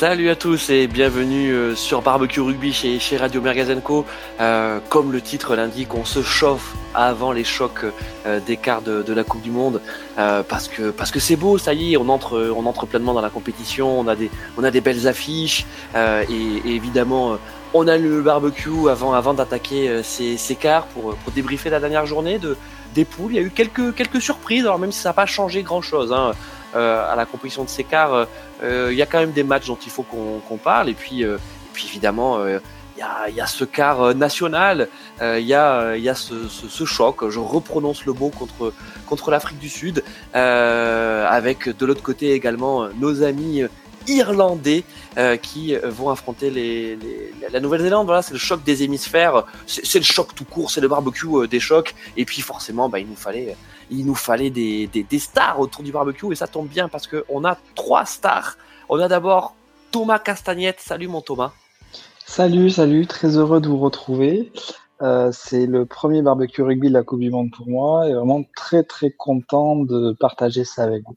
Salut à tous et bienvenue euh, sur Barbecue Rugby chez, Radio Mergazenco. Euh, comme le titre l'indique, on se chauffe avant les chocs euh, des quarts de, la Coupe du Monde parce que c'est beau, ça y est, on entre pleinement dans la compétition, on a des belles affiches et, évidemment on a le barbecue avant avant d'attaquer ces, ces quarts pour pour débriefer la dernière journée de des poules. Il y a eu quelques surprises, alors même si ça n'a pas changé grand chose. Hein. À la composition de ces quarts, il y a quand même des matchs dont il faut qu'on parle. Et puis, euh, et puis évidemment, il y a, y, a, ce quart national, il y a, y a ce, choc, je reprononce le mot contre, contre l'Afrique du Sud, avec de l'autre côté également nos amis irlandais euh, qui vont affronter les, la Nouvelle-Zélande. Voilà, c'est le choc des hémisphères, c'est le choc tout court, c'est le barbecue euh, des chocs. Et puis forcément, bah, il nous fallait, il nous fallait des, des, stars autour du barbecue et ça tombe bien parce que on a trois stars. On a d'abord Thomas Castagnette. Salut mon Thomas. Salut, salut, très heureux de vous retrouver. Euh, c'est le premier barbecue rugby de la Coupe du Monde pour moi et vraiment très très content de partager ça avec vous.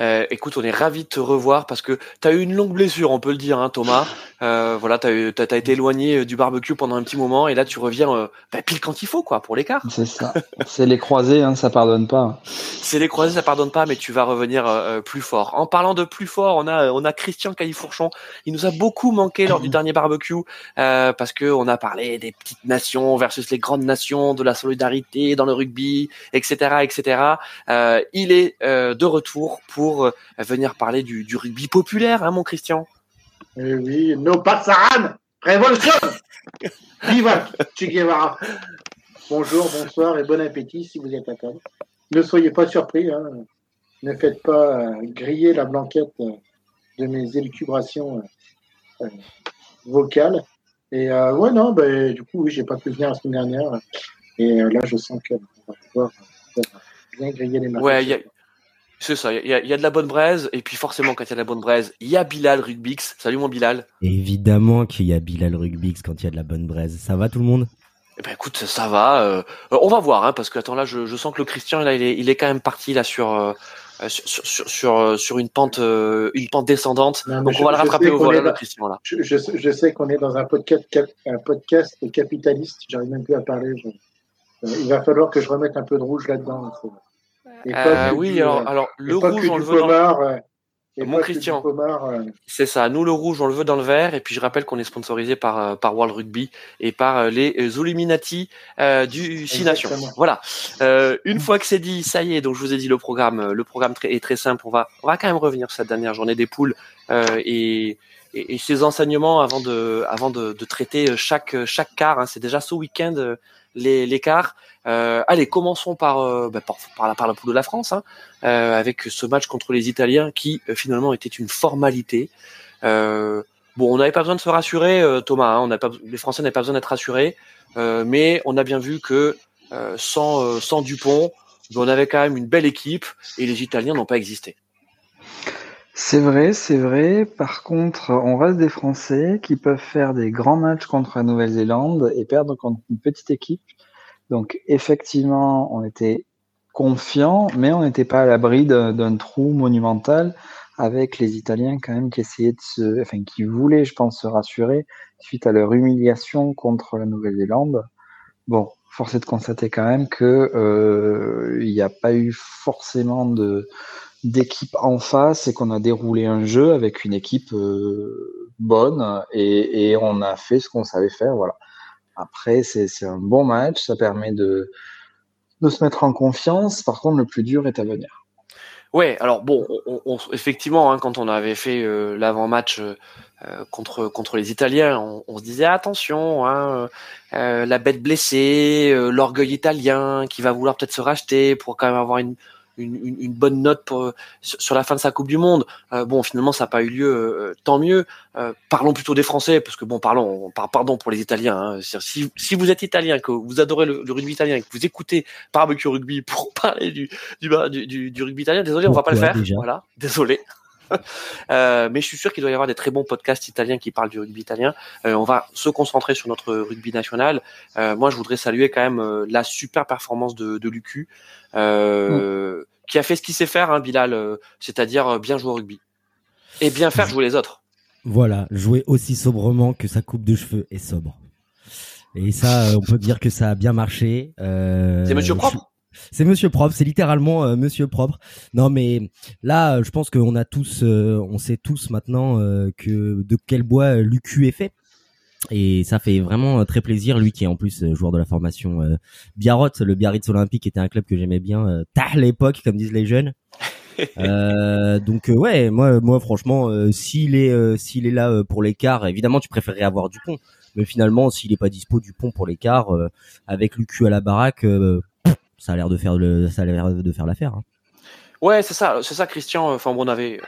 Euh, écoute, on est ravi de te revoir parce que tu as eu une longue blessure, on peut le dire, hein, Thomas. Euh, voilà, tu as, as, été éloigné euh, du barbecue pendant un petit moment et là tu reviens euh, bah, pile quand il faut, quoi, pour l'écart. C'est ça. C'est les croisés, hein, ça pardonne pas. C'est les croisés, ça pardonne pas, mais tu vas revenir plus fort. En parlant de plus fort, on a on a Christian Caillifourchon. Il nous a beaucoup manqué lors du dernier barbecue parce que on a parlé des petites nations versus les grandes nations, de la solidarité dans le rugby, etc., etc. il est de retour pour venir parler du, du rugby populaire, hein, mon Christian. Eh oui, no pasaran, révolution Viva Che Guevara Bonjour, bonsoir et bon appétit si vous êtes à table. Ne soyez pas surpris, hein. ne faites pas euh, griller la blanquette euh, de mes élucubrations euh, vocales. Et euh, ouais, non, bah, du coup, oui, j'ai pas pu venir la semaine dernière. Et là, je sens qu'on va pouvoir bien griller les marques. Ouais, y a... C'est ça, il y, y, a de la bonne braise, et puis forcément, quand il y a de la bonne braise, il y a Bilal Rugbix. Salut mon Bilal. Évidemment qu'il y a Bilal Rugbix quand il y a de la bonne braise. Ça va tout le monde? Eh ben écoute, ça va. Euh, on va voir, hein, parce que attends là, je, je, sens que le Christian là, il est, il est quand même parti là sur euh, sur, sur, sur, sur une pente euh, une pente descendante. Non, Donc je, on va le rattraper au vol, le Christian là. Je, je, je sais qu'on est dans un podcast un podcast capitaliste. J'arrive même plus à parler. il va falloir que je remette un peu de rouge là-dedans. Euh, oui, du, alors, alors le rouge, on le veut pomard, dans... Et Mon Christian, euh... c'est ça. Nous, le rouge, on le veut dans le vert. Et puis, je rappelle qu'on est sponsorisé par, euh, par World Rugby et par euh, les Illuminati euh, du Six Nations. Voilà. Euh, une fois que c'est dit, ça y est. Donc, je vous ai dit le programme. Le programme est très simple. On va, on va quand même revenir sur cette dernière journée des poules et, et, et, ses enseignements avant de, avant de, de traiter chaque, chaque quart. Hein. C'est déjà ce week-end quarts. Euh, allez, commençons par, euh, bah, par, par, la, par la poule de la France, hein, euh, avec ce match contre les Italiens qui euh, finalement était une formalité. Euh, bon, on n'avait pas besoin de se rassurer, euh, Thomas. Hein, on pas, les Français n'avaient pas besoin d'être rassurés, mais on a bien vu que sans, sans Dupont, on avait quand même une belle équipe et les Italiens n'ont pas existé. C'est vrai, c'est vrai. Par contre, on reste des Français qui peuvent faire des grands matchs contre la Nouvelle-Zélande et perdre contre une petite équipe. Donc, effectivement, on était confiant, mais on n'était pas à l'abri d'un trou monumental avec les Italiens quand même qui essayaient de se, enfin, qui voulaient, je pense, se rassurer suite à leur humiliation contre la Nouvelle-Zélande. Bon, force est de constater quand même que euh, il n'y a pas eu forcément de d'équipe en face et qu'on a déroulé un jeu avec une équipe euh, bonne et, on a fait ce qu'on savait faire. Voilà. Après, c'est un bon match, ça permet de, de se mettre en confiance. Par contre, le plus dur est à venir. Ouais, alors bon, on, on, effectivement, hein, quand on avait fait euh, l'avant-match euh, contre contre les Italiens, on, se disait attention, hein, la bête blessée, l'orgueil italien qui va vouloir peut-être se racheter pour quand même avoir une une, une, une, bonne note pour, sur la fin de sa Coupe du Monde. Euh, bon, finalement, ça n'a pas eu lieu, euh, tant mieux. Euh, parlons plutôt des Français, parce que bon, parlons, pardon pour les Italiens. Hein. Si, si, vous êtes italien, que vous adorez le, le, rugby italien, que vous écoutez Barbecue Rugby pour parler du, du, du, du rugby italien, désolé, on va pas le faire. Déjà. Voilà, désolé. Euh, mais je suis sûr qu'il doit y avoir des très bons podcasts italiens qui parlent du rugby italien. Euh, on va se concentrer sur notre rugby national. Euh, moi, je voudrais saluer quand même la super performance de, de Lucu, mm. qui a fait ce qu'il sait faire, hein, Bilal, c'est-à-dire bien jouer au rugby et bien faire jouer les autres. Voilà, jouer aussi sobrement que sa coupe de cheveux est sobre. Et ça, on peut dire que ça a bien marché. c'est Monsieur Propre. C'est Monsieur Propre, c'est littéralement euh, Monsieur Propre. Non, mais là, je pense qu'on a tous, euh, on sait tous maintenant euh, que de quel bois Lucu est fait. Et ça fait vraiment très plaisir, lui qui est en plus joueur de la formation Biarrot, le Biarritz Olympique était un club que j'aimais bien, tard l'époque, comme disent les jeunes. donc ouais, moi, moi franchement, s'il est, s'il est là pour l'écart, évidemment, tu préférerais avoir Dupont, mais finalement, s'il est pas dispo Dupont pour l'écart, avec Lucu à la baraque, ça a l'air de faire le, ça a l'air de faire l'affaire. Hein. Ouais, c'est ça, c'est ça, Christian. Enfin, bon, on avait,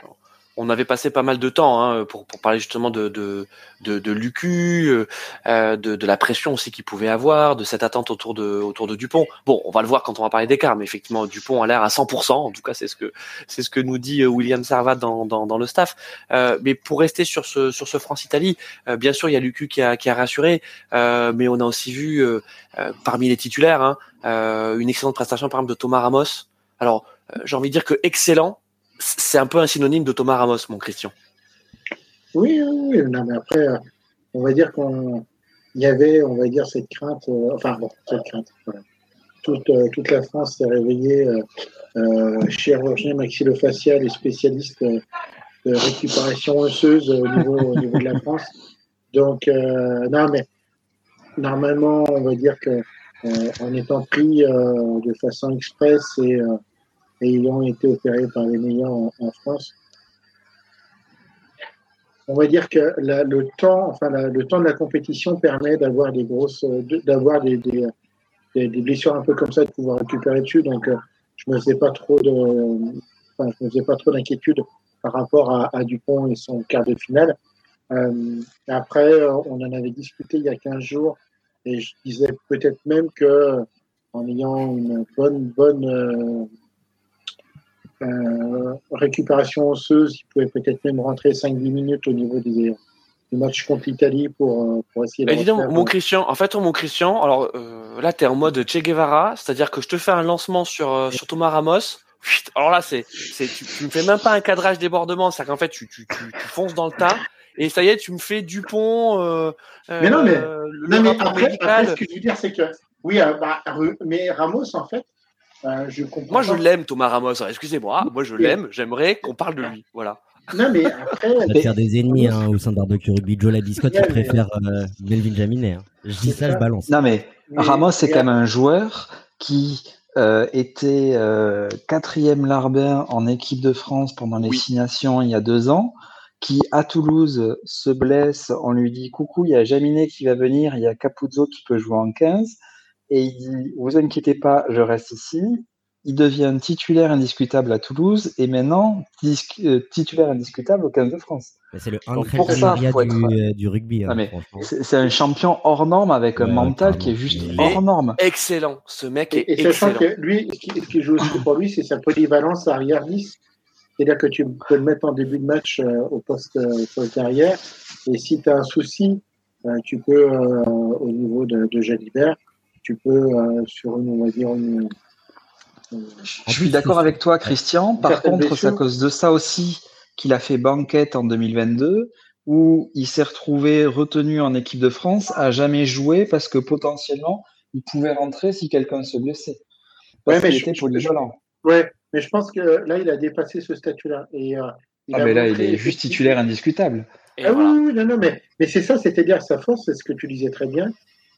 on avait passé pas mal de temps hein, pour, pour parler justement de de de, de Lucu, euh, de, de la pression aussi qu'il pouvait avoir, de cette attente autour de autour de Dupont. Bon, on va le voir quand on va parler d'écart, mais effectivement Dupont a l'air à 100%. En tout cas, c'est ce que c'est ce que nous dit euh, William Servat dans, dans, dans le staff. Euh, mais pour rester sur ce sur ce France Italie, euh, bien sûr il y a Lucu qui a qui a rassuré, euh, mais on a aussi vu parmi les titulaires hein, euh, une excellente prestation par exemple de Thomas Ramos. Alors, euh, j'ai envie de dire que excellent, c'est un peu un synonyme de Thomas Ramos, mon Christian. Oui, oui, non, mais après, euh, on va dire qu'on y avait, on va dire, cette crainte, enfin, bon, cette crainte, toute, toute, la France s'est réveillée, euh, chirurgien maxillofacial et spécialiste de récupération osseuse au niveau, au niveau de la France. Donc, non, mais normalement, on va dire que euh, en étant pris euh, de façon express et, euh, ayant été opéré par les meilleurs en, France. On va dire que le temps, enfin le temps de la compétition permet d'avoir des grosses, d'avoir des, blessures un peu comme ça, de pouvoir récupérer dessus. Donc, je me faisais pas trop me faisais pas trop d'inquiétude par rapport à, à, Dupont et son quart de finale. Euh, après, on en avait discuté il y a 15 jours et je disais peut-être même que en ayant une bonne, bonne euh, euh, récupération osseuse, il pouvait peut-être même rentrer 5-10 minutes au niveau des, du match contre l'Italie pour, euh, pour essayer de. dis donc, mon Christian, en fait, mon Christian, alors là, tu es en mode Che Guevara, c'est-à-dire que je te fais un lancement sur, sur Thomas Ramos. Alors là, c'est, c'est, tu, tu me fais même pas un cadrage débordement, c'est-à-dire qu'en fait, tu, tu, tu, tu fonces dans le tas et ça y est, tu me fais Dupont. Euh, mais non, mais, euh, non, mais après, après, ce que je veux dire, c'est que oui, euh, bah, mais Ramos, en fait, je comprends. Moi, je l'aime, Thomas Ramos. Excusez-moi, moi, je l'aime. J'aimerais qu'on parle de lui. Voilà. Non, mais après. On va faire des ennemis hein, au sein de barbecue rugby. Joe Labiscotte, il préfère euh, Melvin Jaminet. Hein. Je dis ça, je balance. Non, mais, Ramos, c'est quand même un joueur qui euh, était euh, quatrième larbin en équipe de France pendant les oui. il y a deux ans qui à Toulouse se blesse, on lui dit coucou, il y a Jaminet qui va venir, il y a Capuzzo qui peut jouer en 15, et il dit vous inquiétez pas, je reste ici. Il devient titulaire indiscutable à Toulouse et maintenant euh, titulaire indiscutable au 15 de France. C'est le pour ça, du, euh, du, rugby. Hein, c'est un champion hors norme avec un mental qui est juste hors norme. Excellent, ce mec est et, et sachant que lui, ce qui, ce qui joue aussi pour lui, c'est sa polyvalence arrière 10 c'est-à-dire que tu peux le mettre en début de match euh, au poste, euh, poste derrière. Et si tu as un souci, euh, tu peux, euh, au niveau de, de Jalibert, tu peux, euh, sur une, on va dire, une. Je suis d'accord avec toi, Christian. Par contre, c'est à cause de ça aussi qu'il a fait banquette en 2022, où il s'est retrouvé retenu en équipe de France, à jamais jouer parce que potentiellement, il pouvait rentrer si quelqu'un se blessait. Parce ouais, mais était. Ouais, mais je pense que là, il a dépassé ce statut-là. Et, euh, il ah, mais là, il est juste titulaire indiscutable. ah voilà. oui, oui, non, non, mais, mais c'est ça, c'est-à-dire sa force, c'est ce que tu disais très bien.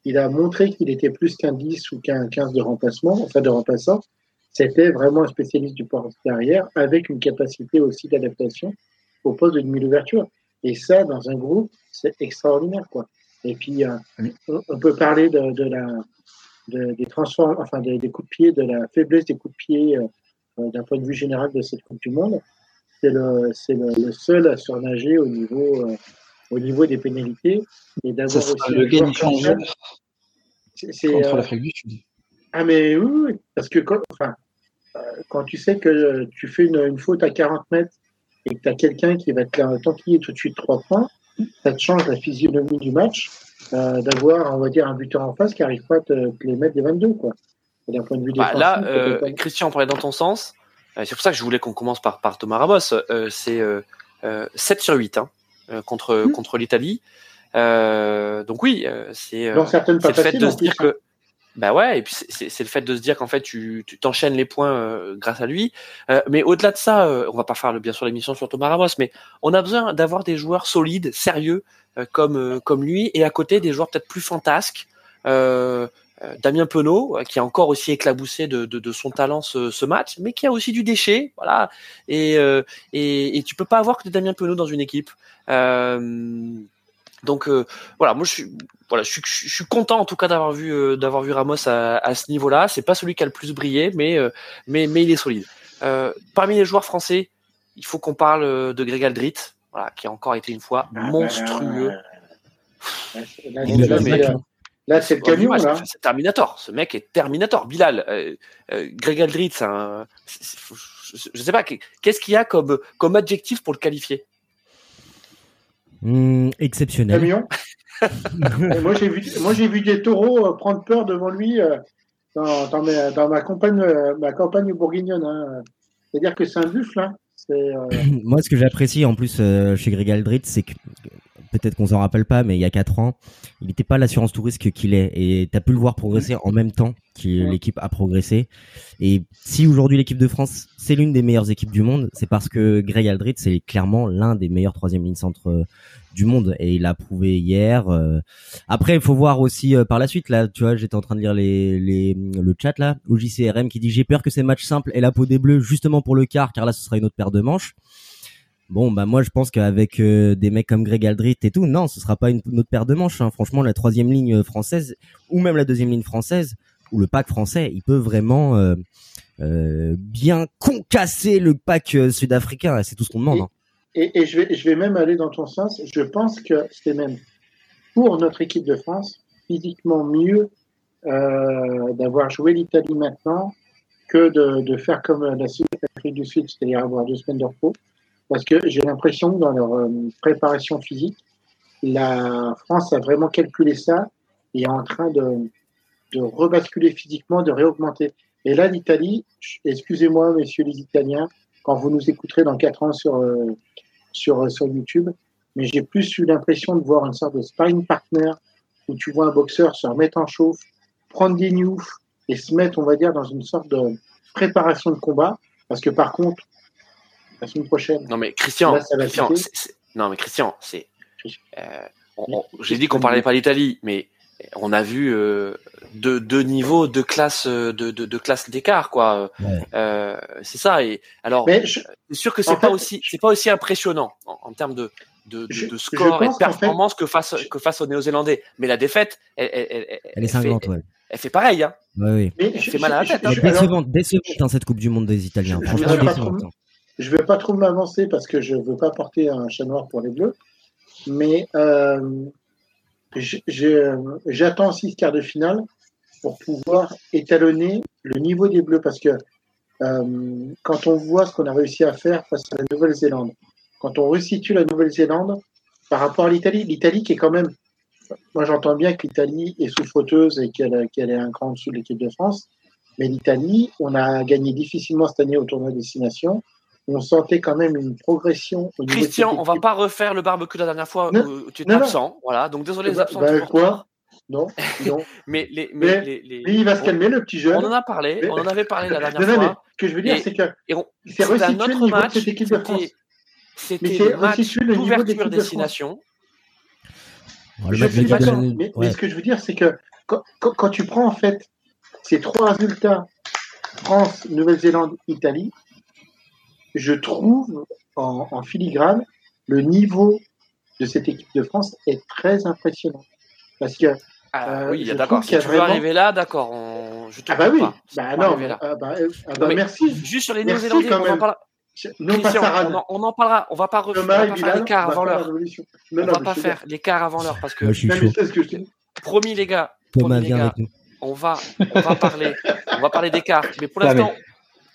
Il a montré qu'il était plus qu'un 10 ou qu'un 15 de remplacement, enfin de remplaçant. C'était vraiment un spécialiste du poste derrière, avec une capacité aussi d'adaptation au poste de demi d'ouverture. Et ça, dans un groupe, c'est extraordinaire, quoi. Et puis, euh, oui. on peut parler de, de la, de, des transforms, enfin des, des, coups de pied, de la faiblesse des coups de pied euh, euh, d'un point de vue général de cette Coupe du Monde. C'est le, le, le, seul à surnager au niveau, euh, au niveau des pénalités et d'avoir aussi le game changer contre euh, l'Afrique du Sud. Ah mais oui, oui parce que quand, enfin, quand tu sais que tu fais une, une faute à 40 mètres et que tu as quelqu'un qui va te t'enquiller tout de suite 3 points, ça te change la physionomie du match euh, d'avoir, on va dire, un buteur en face qui n'arrive pas à te, te, les mettre des 22. Quoi d'un point de vue bah, Là, euh, Christian, on parlait dans ton sens. Euh, c'est pour ça que je voulais qu'on commence par, par Thomas Ramos. Euh, c'est 7 sur 8. Hein. Contre Mm. contre l'Italie. donc oui, c'est Dans certaines c'est le fait de se dire que bah ouais, et puis c'est- le fait de se dire qu'en fait tu tu t'enchaînes les points euh, grâce à lui. Euh, mais au-delà de ça, euh, on va pas faire le- bien sûr l'émission sur Thomas Ramos, mais on a besoin d'avoir des joueurs solides, sérieux euh, comme euh, comme lui, et à côté des joueurs peut-être plus fantasques. Euh, Damien Penaud, euh, qui a encore aussi éclaboussé de, de, de son talent ce, ce match, mais qui a aussi du déchet, voilà. Et, euh, et, et tu peux pas avoir que Damien Penaud dans une équipe. Euh, donc euh, voilà, moi je suis voilà, je suis, je suis content en tout cas d'avoir vu d'avoir vu Ramos à, à ce niveau-là. C'est pas celui qui a le plus brillé, mais mais mais il est solide. Parmi les joueurs français, il faut qu'on parle de Greg Aldrit, voilà, qui a encore été une fois Ah, monstrueux. bah, là, c'est le camion, là. c'est- C'est Terminator. Ce mec est Terminator. Bilal, euh, euh, Greg un. c'est- je, je sais pas. Qu'est-ce qu'il y a comme comme adjectif pour le qualifier? Hum, exceptionnel. Camion? Moi, j'ai vu, moi, j'ai vu des taureaux euh, prendre peur devant lui euh, dans, dans, mes- dans ma campagne, euh, ma campagne bourguignonne. hein. C'est-à-dire que c'est un buffle. Hein. Euh, Moi, ce que j'apprécie en plus euh, chez Greg Aldrit, c'est que peut-être qu'on s'en rappelle pas, mais il y a quatre ans, il n'était pas l'assurance tout risque qu'il est, et t'as pu le voir progresser en même temps que l'équipe a progressé. Et si aujourd'hui l'équipe de France, c'est l'une des meilleures équipes du monde, c'est parce que Greg Aldrit, c'est clairement l'un des meilleurs troisième lignes centre euh, du monde, et il l'a prouvé hier. euh. Après, il faut voir aussi euh, par la suite. Là, tu vois, j'étais en train de lire les, les le chat là, au JCRM qui dit j'ai peur que ces matchs simples aient la peau des bleus justement pour le quart, car là, ce sera une autre paire de manches. Bon, bah moi je pense qu'avec euh, des mecs comme Greg Aldrit et tout, non, ce sera pas une, une autre paire de manches. hein. Franchement, la troisième ligne française ou même la deuxième ligne française ou le pack français, il peut vraiment euh, euh, bien concasser le pack euh, sud-africain. C'est tout ce qu'on demande. hein. et, et je, vais, je vais même aller dans ton sens. Je pense que c'est même pour notre équipe de France physiquement mieux euh, d'avoir joué l'Italie maintenant que de, de faire comme la Sud- l'Afrique du Sud, c'est-à-dire avoir deux semaines de repos. Parce que j'ai l'impression que dans leur euh, préparation physique, la France a vraiment calculé ça et est en train de, de rebasculer physiquement, de réaugmenter. Et là, l'Italie, excusez-moi, messieurs les Italiens, quand vous nous écouterez dans quatre ans sur, euh, sur, euh, sur YouTube, mais j'ai plus eu l'impression de voir une sorte de sparring partner où tu vois un boxeur se remettre en chauffe, prendre des newfs et se mettre, on va dire, dans une sorte de préparation de combat. Parce que par contre, la semaine prochaine, Non mais Christian, Là, non mais Christian, c'est. euh, on- Mais- on- J'ai dit qu'on parlait pas d'Italie, mais on a vu euh, deux, deux niveaux, deux classes, euh, de, de, de classes d'écart, quoi. Ouais. Euh, c'est ça. Et alors, mais je, c'est sûr que c'est en pas fait, aussi, c'est pas aussi impressionnant en, en termes de de, de, Je- de je score et de fait- performance que face que face aux Néo-Zélandais. Mais la défaite, elle, elle, elle, est fait- cinglante, ouais. elle fait pareil. Hein. Ouais, ouais. mais Elle je- fait mal à la je- tête, hein. je- décevante, décevante hein, cette Coupe du Monde des Italiens. Je- je Franchement, décevante. Je vais pas trop m'avancer parce que je veux pas porter un chat noir pour les bleus, mais euh, j'attends aussi ce quart de finale pour pouvoir étalonner le niveau des bleus parce que euh, quand on voit ce qu'on a réussi à faire face à la Nouvelle-Zélande, quand on resitue la Nouvelle-Zélande par rapport à l'Italie, l'Italie qui est quand même, moi j'entends bien que l'Italie est souffreteuse et qu'elle qu'elle est un cran en dessous de l'équipe de France, mais l'Italie, on a gagné difficilement cette année au tournoi Destination. On sentait quand même une progression au de Christian, on va pas refaire le barbecue la dernière fois Non, où tu non, non. absent. Voilà, donc désolé les Bah, absents. bah, toujours quoi. Non, non. Mais les, mais, Mais- les, les- Mais il va se on- calmer, le petit jeune. On en a parlé, Mais- on en avait parlé la dernière Non, non, mais fois. ce que je veux dire, c'est que c'est un resitué le autre niveau de match. cette équipe de France. C'était, le match de d'ouverture de destination. Je match suis de d'accord, mais, ouais. ce que je veux dire, c'est que quand, quand- quand tu prends en fait ces trois résultats, France, Nouvelle-Zélande, Italie, je trouve en, en filigrane le niveau de cette équipe de France est très impressionnant. Parce que Ah, Euh, oui, d'accord. Si tu veux vraiment- arriver là, d'accord. On... Je te ah bah oui, pas. Bah veux non, arriver là. ah bah, euh, ah Non, bah mais merci. Juste sur les Néo-Zélandais, on en même. parlera. Non pas Christian, Sarah. on, en, on en parlera. On va pas, ref- on Thomas va et pas Bilal, faire l'écart avant l'heure. On Non, va pas faire l'écart avant l'heure parce que Moi, je suis chaud. que je promis les gars, Thomas, promis les gars, on va, on va parler, on va parler d'écart. Mais pour l'instant,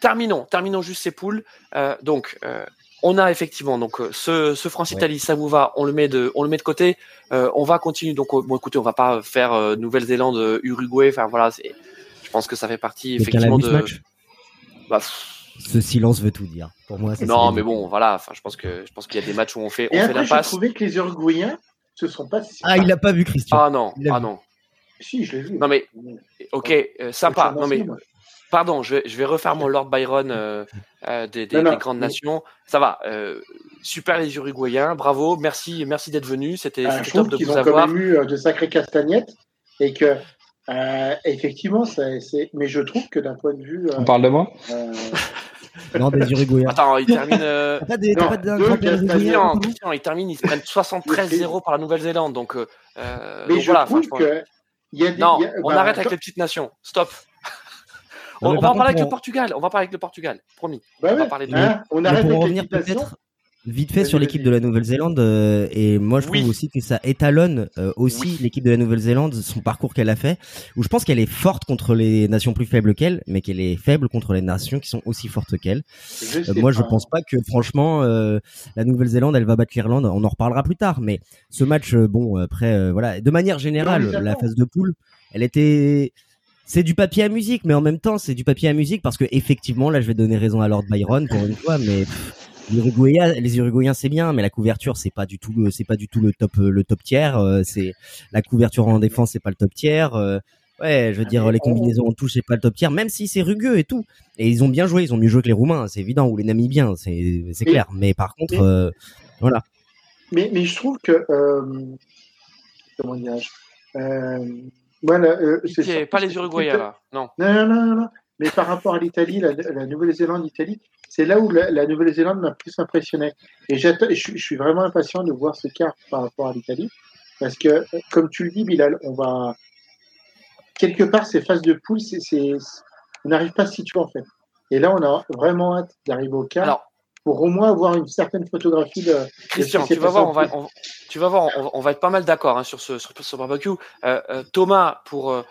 terminons, terminons juste ces poules. Euh, donc, euh, on a effectivement donc euh, ce, ce France-Italie, ça vous va, on le met de, on le met de côté. Euh, on va continuer. Donc, bon, écoutez, on va pas faire euh, Nouvelle-Zélande, Uruguay. Enfin voilà, je pense que ça fait partie l'a effectivement de. match Bah, pff, Ce silence veut tout dire. Pour moi, ça, Non, mais bon, voilà. Enfin, je pense que je pense qu'il y a des matchs où on fait on Et fait après, j'ai l'impasse. trouvé que les Uruguayens se sont pas si. Ah, il l'a pas vu, Christian. Ah non, ah vu. non. Si, je l'ai vu. Non mais ok, euh, sympa. Non mais Moi. Pardon, je vais, je vais refaire mon Lord Byron euh, euh, des, des- Non, non, des grandes mais- nations. Ça va. euh, super les Uruguayens, bravo, merci, merci d'être venus. C'était je top de vous ont quand même eu de sacrées castagnettes et que euh, effectivement, c'est. Mais je trouve que d'un point de vue. euh, On parle de moi euh, Non, des Uruguayens. Attends, ils terminent. euh, pas des, Non, pas ils terminent, ils se prennent 73-0 par la Nouvelle-Zélande. Donc, mais donc je voilà. trouve franchement. que. Il y a des, Non, il y a- on bah, arrête avec les petites nations. Stop. On on va par en parler avec contre, le on- Portugal. On va parler avec le Portugal. Promis. bah on va parler de- hein, on arrête pour revenir peut-être vite fait sur l'équipe de la Nouvelle-Zélande, euh, et moi je trouve Oui. aussi que ça étalonne euh, aussi Oui. l'équipe de la Nouvelle-Zélande, son parcours qu'elle a fait, où je pense qu'elle est forte contre les nations plus faibles qu'elle, mais qu'elle est faible contre les nations qui sont aussi fortes qu'elle. Je Euh, moi, je pas. pense pas que franchement euh, la Nouvelle-Zélande, elle va battre l'Irlande. On en reparlera plus tard, mais ce match, euh, bon, après, euh, voilà, de manière générale, Non, la phase de poule, elle était, c'est du papier à musique, mais en même temps, c'est du papier à musique parce que effectivement, là, je vais donner raison à Lord Byron pour une fois, mais les Uruguayens, c'est bien, mais la couverture, c'est pas du tout, le- c'est pas du tout le top, euh, le top tiers. euh, c'est la couverture en défense, c'est pas le top tiers. euh, Ouais, je veux dire, les on- combinaisons en touche, c'est pas le top tiers, même si c'est rugueux et tout. Et ils ont bien joué, ils ont mieux joué que les Roumains, c'est évident, ou les Namibiens, c'est clair. Mais par contre, euh, voilà. Mais, mais je trouve que. comment voilà, euh, Pitié, pas les Uruguayens là. Non. Non, non, non, non. Mais par rapport à l'Italie, la, la Nouvelle-Zélande, l'Italie, c'est là où la, la Nouvelle-Zélande m'a plus impressionné. Et j'attends- je, suis- je suis vraiment impatient de voir ce quart par rapport à l'Italie. Parce que, euh, comme tu le dis, Bilal, on va. Quelque part, ces phases de poule, c'est- on n'arrive pas à se situer en fait. Et là, on a vraiment hâte d'arriver au quart Alors, pour au moins avoir une certaine photographie de. Christian, tu vas voir, on va, on- tu vas voir, on, va- on va être pas mal d'accord hein, sur ce sur, ce barbecue. Euh, euh, Thomas, pour euh,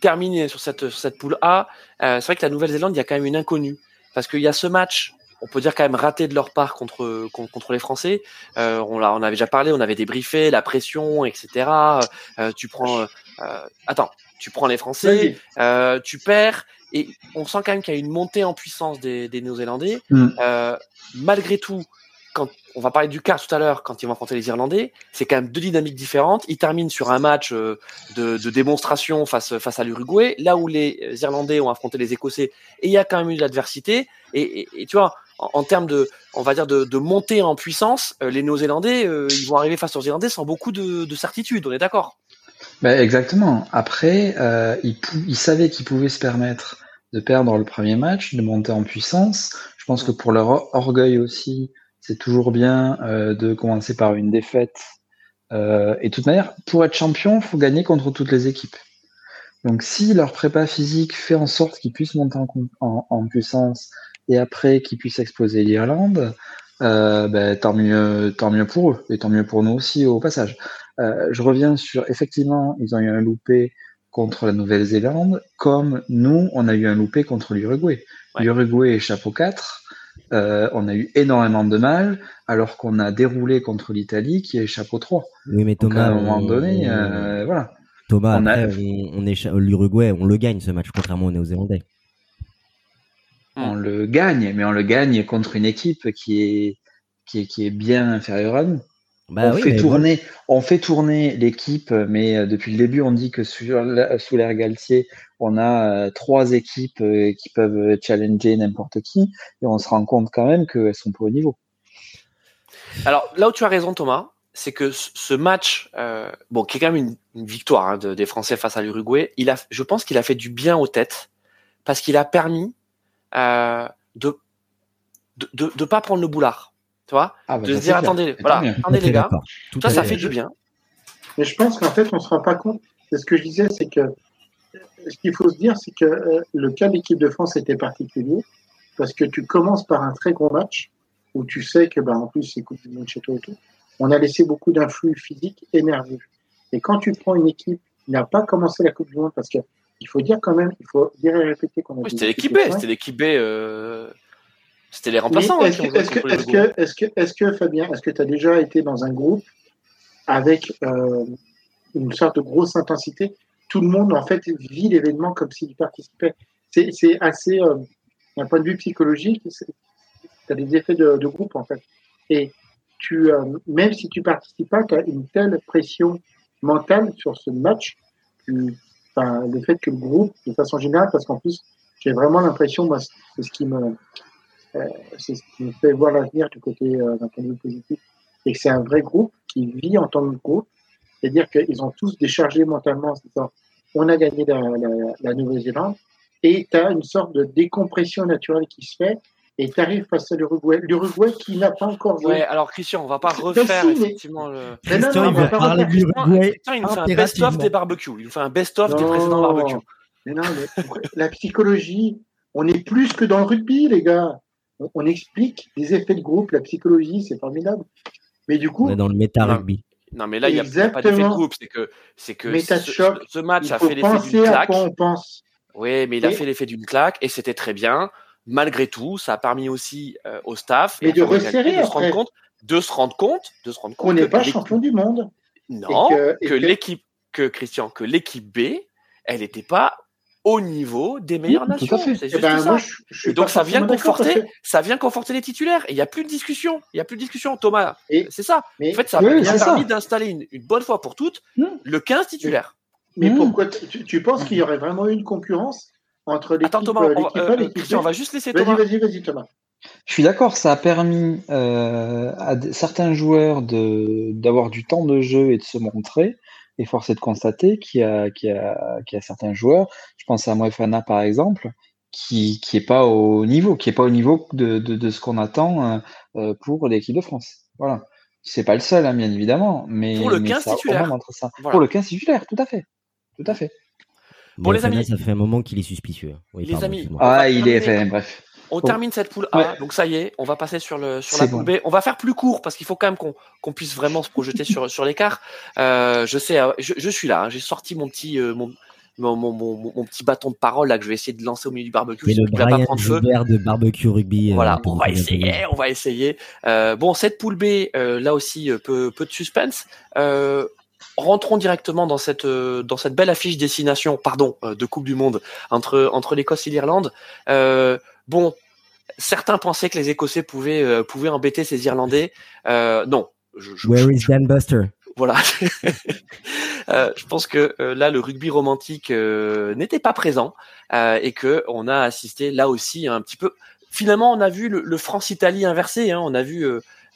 terminer sur cette sur cette poule A, c'est vrai que la Nouvelle-Zélande, il y a quand même une inconnue parce qu'il y a ce match. On peut dire quand même raté de leur part contre contre, contre les Français. On on avait déjà parlé, on avait débriefé la pression, etc. Tu prends, attends, tu prends les Français, tu perds et on sent quand même qu'il y a une montée en puissance des, des Néo-Zélandais. Mm. Euh, malgré tout, quand on va parler du quart tout à l'heure, quand ils vont affronter les Irlandais, c'est quand même deux dynamiques différentes. Ils terminent sur un match euh, de, de démonstration face face à l'Uruguay, là où les Irlandais ont affronté les Écossais, et il y a quand même eu de l'adversité. Et, et, et tu vois, en, en termes de, on va dire de, de montée en puissance, euh, les Néo-Zélandais, ils vont arriver face aux Irlandais sans beaucoup de, de certitude. On est d'accord? Ben, exactement. Après, euh, il, pou- il savait qu'il pouvait se permettre de perdre le premier match, de monter en puissance. Je pense que pour leur or- orgueil aussi, c'est toujours bien euh, de commencer par une défaite. Euh, et de toute manière, pour être champion, faut gagner contre toutes les équipes. Donc, si leur prépa physique fait en sorte qu'ils puissent monter en, puissance et après qu'ils puissent exploser l'Irlande, euh, ben, tant mieux, tant mieux pour eux et tant mieux pour nous aussi au passage. Je reviens sur, effectivement, ils ont eu un loupé contre la Nouvelle-Zélande, comme nous, on a eu un loupé contre l'Uruguay. Ouais. L'Uruguay est chapeau 4, euh, on a eu énormément de mal, alors qu'on a déroulé contre l'Italie qui est chapeau 3. Oui, mais Donc Thomas, à un moment on- donné, on- euh, voilà. Thomas, on a- après, on, on est cha- l'Uruguay, on le gagne ce match, contrairement aux Néo-Zélandais. On le gagne, mais on le gagne contre une équipe qui est, qui est, qui est bien inférieure à nous. Bah on, oui, fait tourner, on fait tourner l'équipe, mais euh, depuis le début, on dit que sur la- sous l'ère Galtier, on a euh, trois équipes euh, qui peuvent challenger n'importe qui, et on se rend compte quand même qu'elles sont pas au niveau. Alors là où tu as raison Thomas, c'est que ce match, euh, bon, qui est quand même une, une victoire hein, de- des Français face à l'Uruguay, il a, je pense qu'il a fait du bien aux têtes parce qu'il a permis euh, de, de de de pas prendre le boulard, tu vois, Ah, bah, de ça, se dire clair. attendez, voilà, attendez les gars. Tout ça ça fait. du bien. Mais je pense qu'en fait, on ne se rend pas compte. C'est ce que je disais, c'est que ce qu'il faut se dire, c'est que euh, le cas de l'équipe de France était particulier parce que tu commences par un très gros match où tu sais que, bah, en plus, c'est Coupe du Monde chez toi et tout. On a laissé beaucoup d'influx physiques et nerveux. Et quand tu prends une équipe qui n'a pas commencé la Coupe du Monde, parce que il faut dire quand même, il faut dire et répéter qu'on a Oui, c'était l'équipe B, c'était l'équipe B, euh, c'était les remplaçants. Est-ce que, joué est-ce que, contre est-ce l'Uruguay. que, est-ce que, est-ce que, Fabien, est-ce que tu as déjà été dans un groupe avec euh, une sorte de grosse intensité? Tout le monde, en fait, vit l'événement comme s'il y participait. C'est, c'est assez. euh, d'un point de vue psychologique, tu as des effets de, de, groupe en fait. Et tu, euh, même si tu participes pas, tu as une telle pression mentale sur ce match, tu, le fait que le groupe, de façon générale, parce qu'en plus, j'ai vraiment l'impression, moi, c'est ce qui me, c'est ce qui me fait voir l'avenir du côté euh, d'un point de vue positif, et que c'est un vrai groupe qui vit en tant que groupe, c'est-à-dire qu'ils ont tous déchargé mentalement, c'est-à-dire on a gagné la, la, la Nouvelle-Zélande, et tu as une sorte de décompression naturelle qui se fait, et tu arrives face à l'Uruguay. L'Uruguay qui n'a pas encore joué. Ouais, alors Christian, on va pas refaire effectivement le. Christian, non, non, il va parler de l'Uruguay. Christian, il nous fait un best-of des barbecues. Il nous fait un best-of des précédents barbecues. Mais non, mais la psychologie, on est plus que dans le rugby, les gars. On explique les effets de groupe, la psychologie, c'est formidable. Mais du coup. On est dans le méta-rugby. Non, mais là, il n'y a, a, pas d'effet de groupe. C'est que, c'est que ce, ce, match a fait l'effet d'une claque. on pense. Oui, mais il a fait l'effet d'une claque et c'était très bien malgré tout, ça a permis aussi euh, au staff et de resserrer de se rendre compte, de se rendre compte, de se rendre compte qu'on n'est pas champion du monde. Non, que, que, que... l'équipe, que Christian, que l'équipe B, elle n'était pas au niveau des meilleures oui, nations. C'est juste ben, ça. Moi, je, je et donc ça vient conforter, que... ça vient conforter les titulaires. Et il n'y a plus de discussion. Il y a plus de discussion, Thomas. C'est ça. Mais... En fait, ça a oui, permis d'installer une, une, bonne fois pour toutes mmh. le 15 titulaire. Mais, mmh. pourquoi tu, tu penses qu'il y aurait vraiment eu une concurrence entre l'équipe Attends, Thomas, on va, euh, Christian, on va juste laisser vas Thomas. Vas-y, vas-y, Thomas. Je suis d'accord, ça a permis euh, à certains joueurs de d'avoir du temps de jeu et de se montrer. Et force est de constater qu'il y a, qu'il y a, qu'il y a certains joueurs, je pense à Moefana par exemple, qui qui est pas au niveau, qui est pas au niveau de, de, de ce qu'on attend euh, pour l'équipe de France. Voilà. C'est pas le seul, hein, bien évidemment, mais pour le mais 15 ça titulaire. Ça. Voilà. Pour le 15 titulaire, tout à fait, tout à fait. Bon, les amis, ça fait un moment qu'il est suspicieux. Oui, les pardon, amis, ah, il est fait, bref. On bon. termine cette poule A, ouais. donc ça y est, on va passer sur le sur la poule bon. B. On va faire plus court parce qu'il faut quand même qu'on puisse vraiment se projeter sur sur l'écart. Euh, je sais, je, je suis là, hein, j'ai sorti mon petit euh, mon, mon, mon, mon, mon, petit bâton de parole là que je vais essayer de lancer au milieu du barbecue. Mais le va pas prendre feu. de barbecue rugby. Voilà, euh, on va essayer, on va essayer. Euh, bon, cette poule B, euh, là aussi peu peu de suspense. Euh, rentrons directement dans cette euh, dans cette belle affiche destination, pardon, euh, de Coupe du Monde entre entre l'Écosse et l'Irlande. Euh, bon, certains pensaient que les Écossais pouvaient euh, pouvaient embêter ces Irlandais. non. Je, je, Where is Dan Buster? Voilà. je pense que là le rugby romantique n'était pas présent et que on a assisté là aussi un petit peu. Finalement, on a vu le, le France-Italie inversé. Hein, on a vu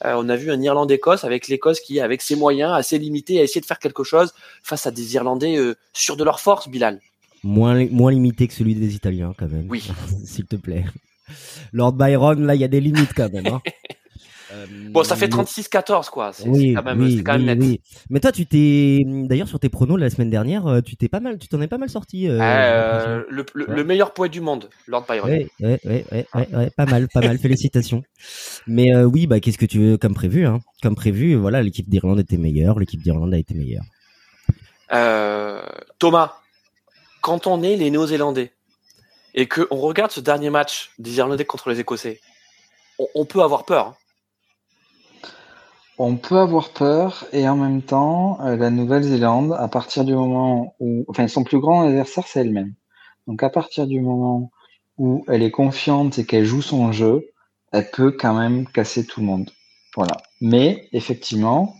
euh, on a vu un Irlande-Écosse avec l'Écosse qui, avec ses moyens assez limités, a essayé de faire quelque chose face à des Irlandais euh, sûrs de leur force, Bilal. Moins, moins limité que celui des Italiens, quand même. Oui. S'il te plaît. Lord Byron, là, il y a des limites, quand même. Hein. Euh, bon, ça fait 36-14, quoi. C'est oui, quand même, oui, quand même oui, net. oui. Mais toi, tu t'es, d'ailleurs, sur tes pronos la semaine dernière, euh, tu t'es pas mal, tu t'en es pas mal sorti. Euh, euh, le, le, ouais. le, meilleur poète du monde, Lord Byron. Ouais, ouais, ouais, ouais, pas mal, pas mal. Félicitations. Mais oui, bah, qu'est-ce que tu veux, comme prévu, hein Comme prévu, voilà, l'équipe d'Irlande était meilleure, l'équipe d'Irlande a été meilleure. Thomas, quand on est les Néo-Zélandais et que on regarde ce dernier match des Irlandais contre les Écossais, on, on peut avoir peur. Hein on peut avoir peur et en même temps, euh, la Nouvelle-Zélande, à partir du moment où, enfin, son plus grand adversaire, c'est elle-même. Donc, à partir du moment où elle est confiante et qu'elle joue son jeu, elle peut quand même casser tout le monde. Voilà. Mais effectivement,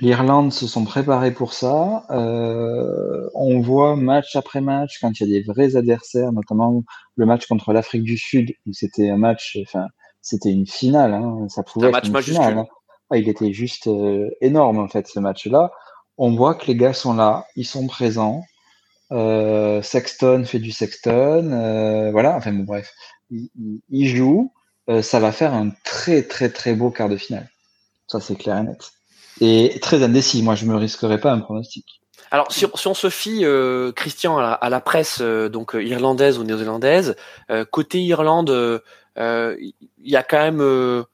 l'Irlande se sont préparés pour ça. Euh, on voit match après match quand il y a des vrais adversaires, notamment le match contre l'Afrique du Sud où c'était un match, enfin, c'était une finale. Hein, ça pouvait un être match une majuscule. finale. Hein. Ah, il était juste euh, énorme en fait ce match-là. On voit que les gars sont là, ils sont présents. Euh, Sexton fait du Sexton, euh, voilà. Enfin bon, bref, il, il, il joue. ça va faire un très très très beau quart de finale. Ça c'est clair et net. Et très indécis. Moi, je me risquerais pas un pronostic. Alors, si, si on se fie, euh, Christian, à la, à la presse euh, donc irlandaise ou néo-zélandaise, euh, côté Irlande, il y a quand même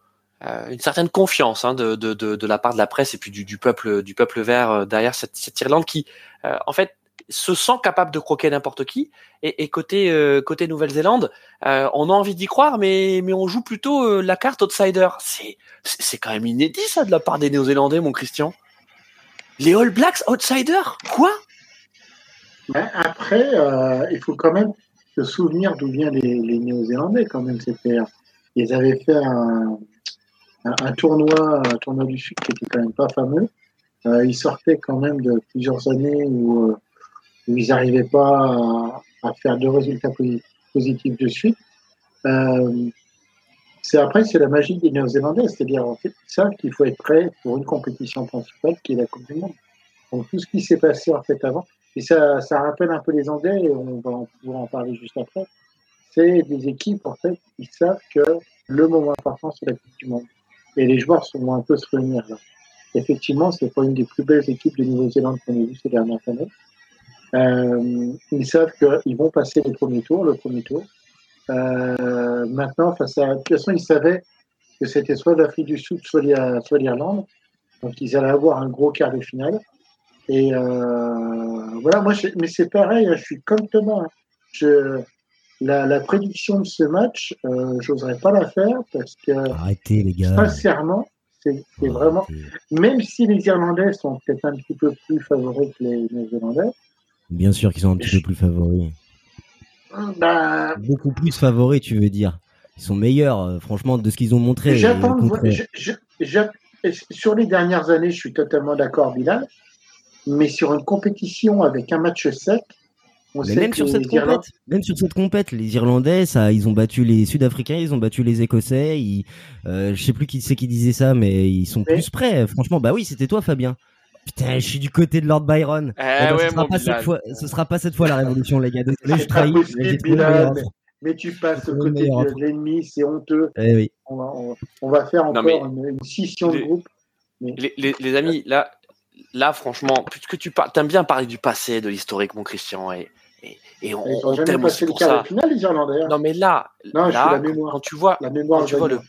une certaine confiance hein, de, de, de, de, la part de la presse et puis du, du peuple du peuple vert euh, derrière cette, cette Irlande qui euh, en fait se sent capable de croquer n'importe qui. Et, côté euh, côté Nouvelle-Zélande on a envie d'y croire mais mais on joue plutôt la carte outsider. C'est c'est quand même inédit ça de la part des Néo-Zélandais mon Christian. Les All Blacks outsider? Quoi? Après il faut quand même se souvenir d'où viennent les, les Néo-Zélandais quand même. C'était, ils avaient fait un, un, tournoi, tournoi du Sud qui était quand même pas fameux. Euh, ils sortaient quand même de plusieurs années où, euh, où ils n'arrivaient pas à, à faire de résultats posi- positifs de suite. Euh, c'est après, c'est la magie des Néo-Zélandais, c'est-à-dire en fait, savent qu'il faut être prêt pour une compétition principale qui est la Coupe du Monde. Donc tout ce qui s'est passé en fait avant, et ça, ça rappelle un peu les Anglais, et on va en, pouvoir en parler juste après. C'est des équipes en fait qui savent que le moment important c'est la Coupe du Monde, et les joueurs sont un peu se réunir là. Effectivement, c'est pas une des plus belles équipes de Nouvelle-Zélande qu'on ait vu ces dernières années. Euh, ils savent qu'ils vont passer le premier tour, le premier tour. Euh, maintenant, face à, de toute façon, ils savaient que c'était soit l'Afrique du Sud, soit l'I- soit l'Irlande. Donc, ils allaient avoir un gros quart de finale. Et euh, voilà, moi, je- mais c'est pareil, hein, je suis comme Thomas. hein. Je, la, la prédiction de ce match, euh, j'oserais pas la faire parce que, Arrêtez, les gars. sincèrement, c'est vraiment, même si les Irlandais sont peut-être un petit peu plus favoris que les Néo-Zélandais, Bien sûr qu'ils sont un petit peu plus favoris. bah, Beaucoup plus favoris, tu veux dire. Ils sont meilleurs, euh, franchement, de ce qu'ils ont montré. Je- je- sur les dernières années, je suis totalement d'accord, Bilal. Mais sur une compétition avec un match sec, on Mais sait même que sur cette Irlandais- compète, même sur cette compète, les Irlandais, ça, ils ont battu les Sud-Africains, ils ont battu les Écossais. Ils, euh, je sais plus qui c'est qui disait ça, mais ils sont Mais- plus prêts. Franchement, bah oui, c'était toi, Fabien. Putain, je suis du côté de Lord Byron. Eh Eh ben, ouais, ce, sera pas Bilal. cette fois, ce sera pas cette fois la révolution, les gars. Désolé, je trahis. mais tu passes au côté de l'ennemi, c'est honteux. Eh oui. On va, on, on va faire encore mais une, une scission de les- groupe. Les, les- les amis, là, là, franchement, puisque tu parles, t'aimes bien parler du passé, de l'historique, mon Christian, et, et, et on, on t'aime aussi pour ça. de finale, les Irlandais. hein. Non, mais là, Non, là, quand, mémoire. quand tu vois, La mémoire quand tu vois le,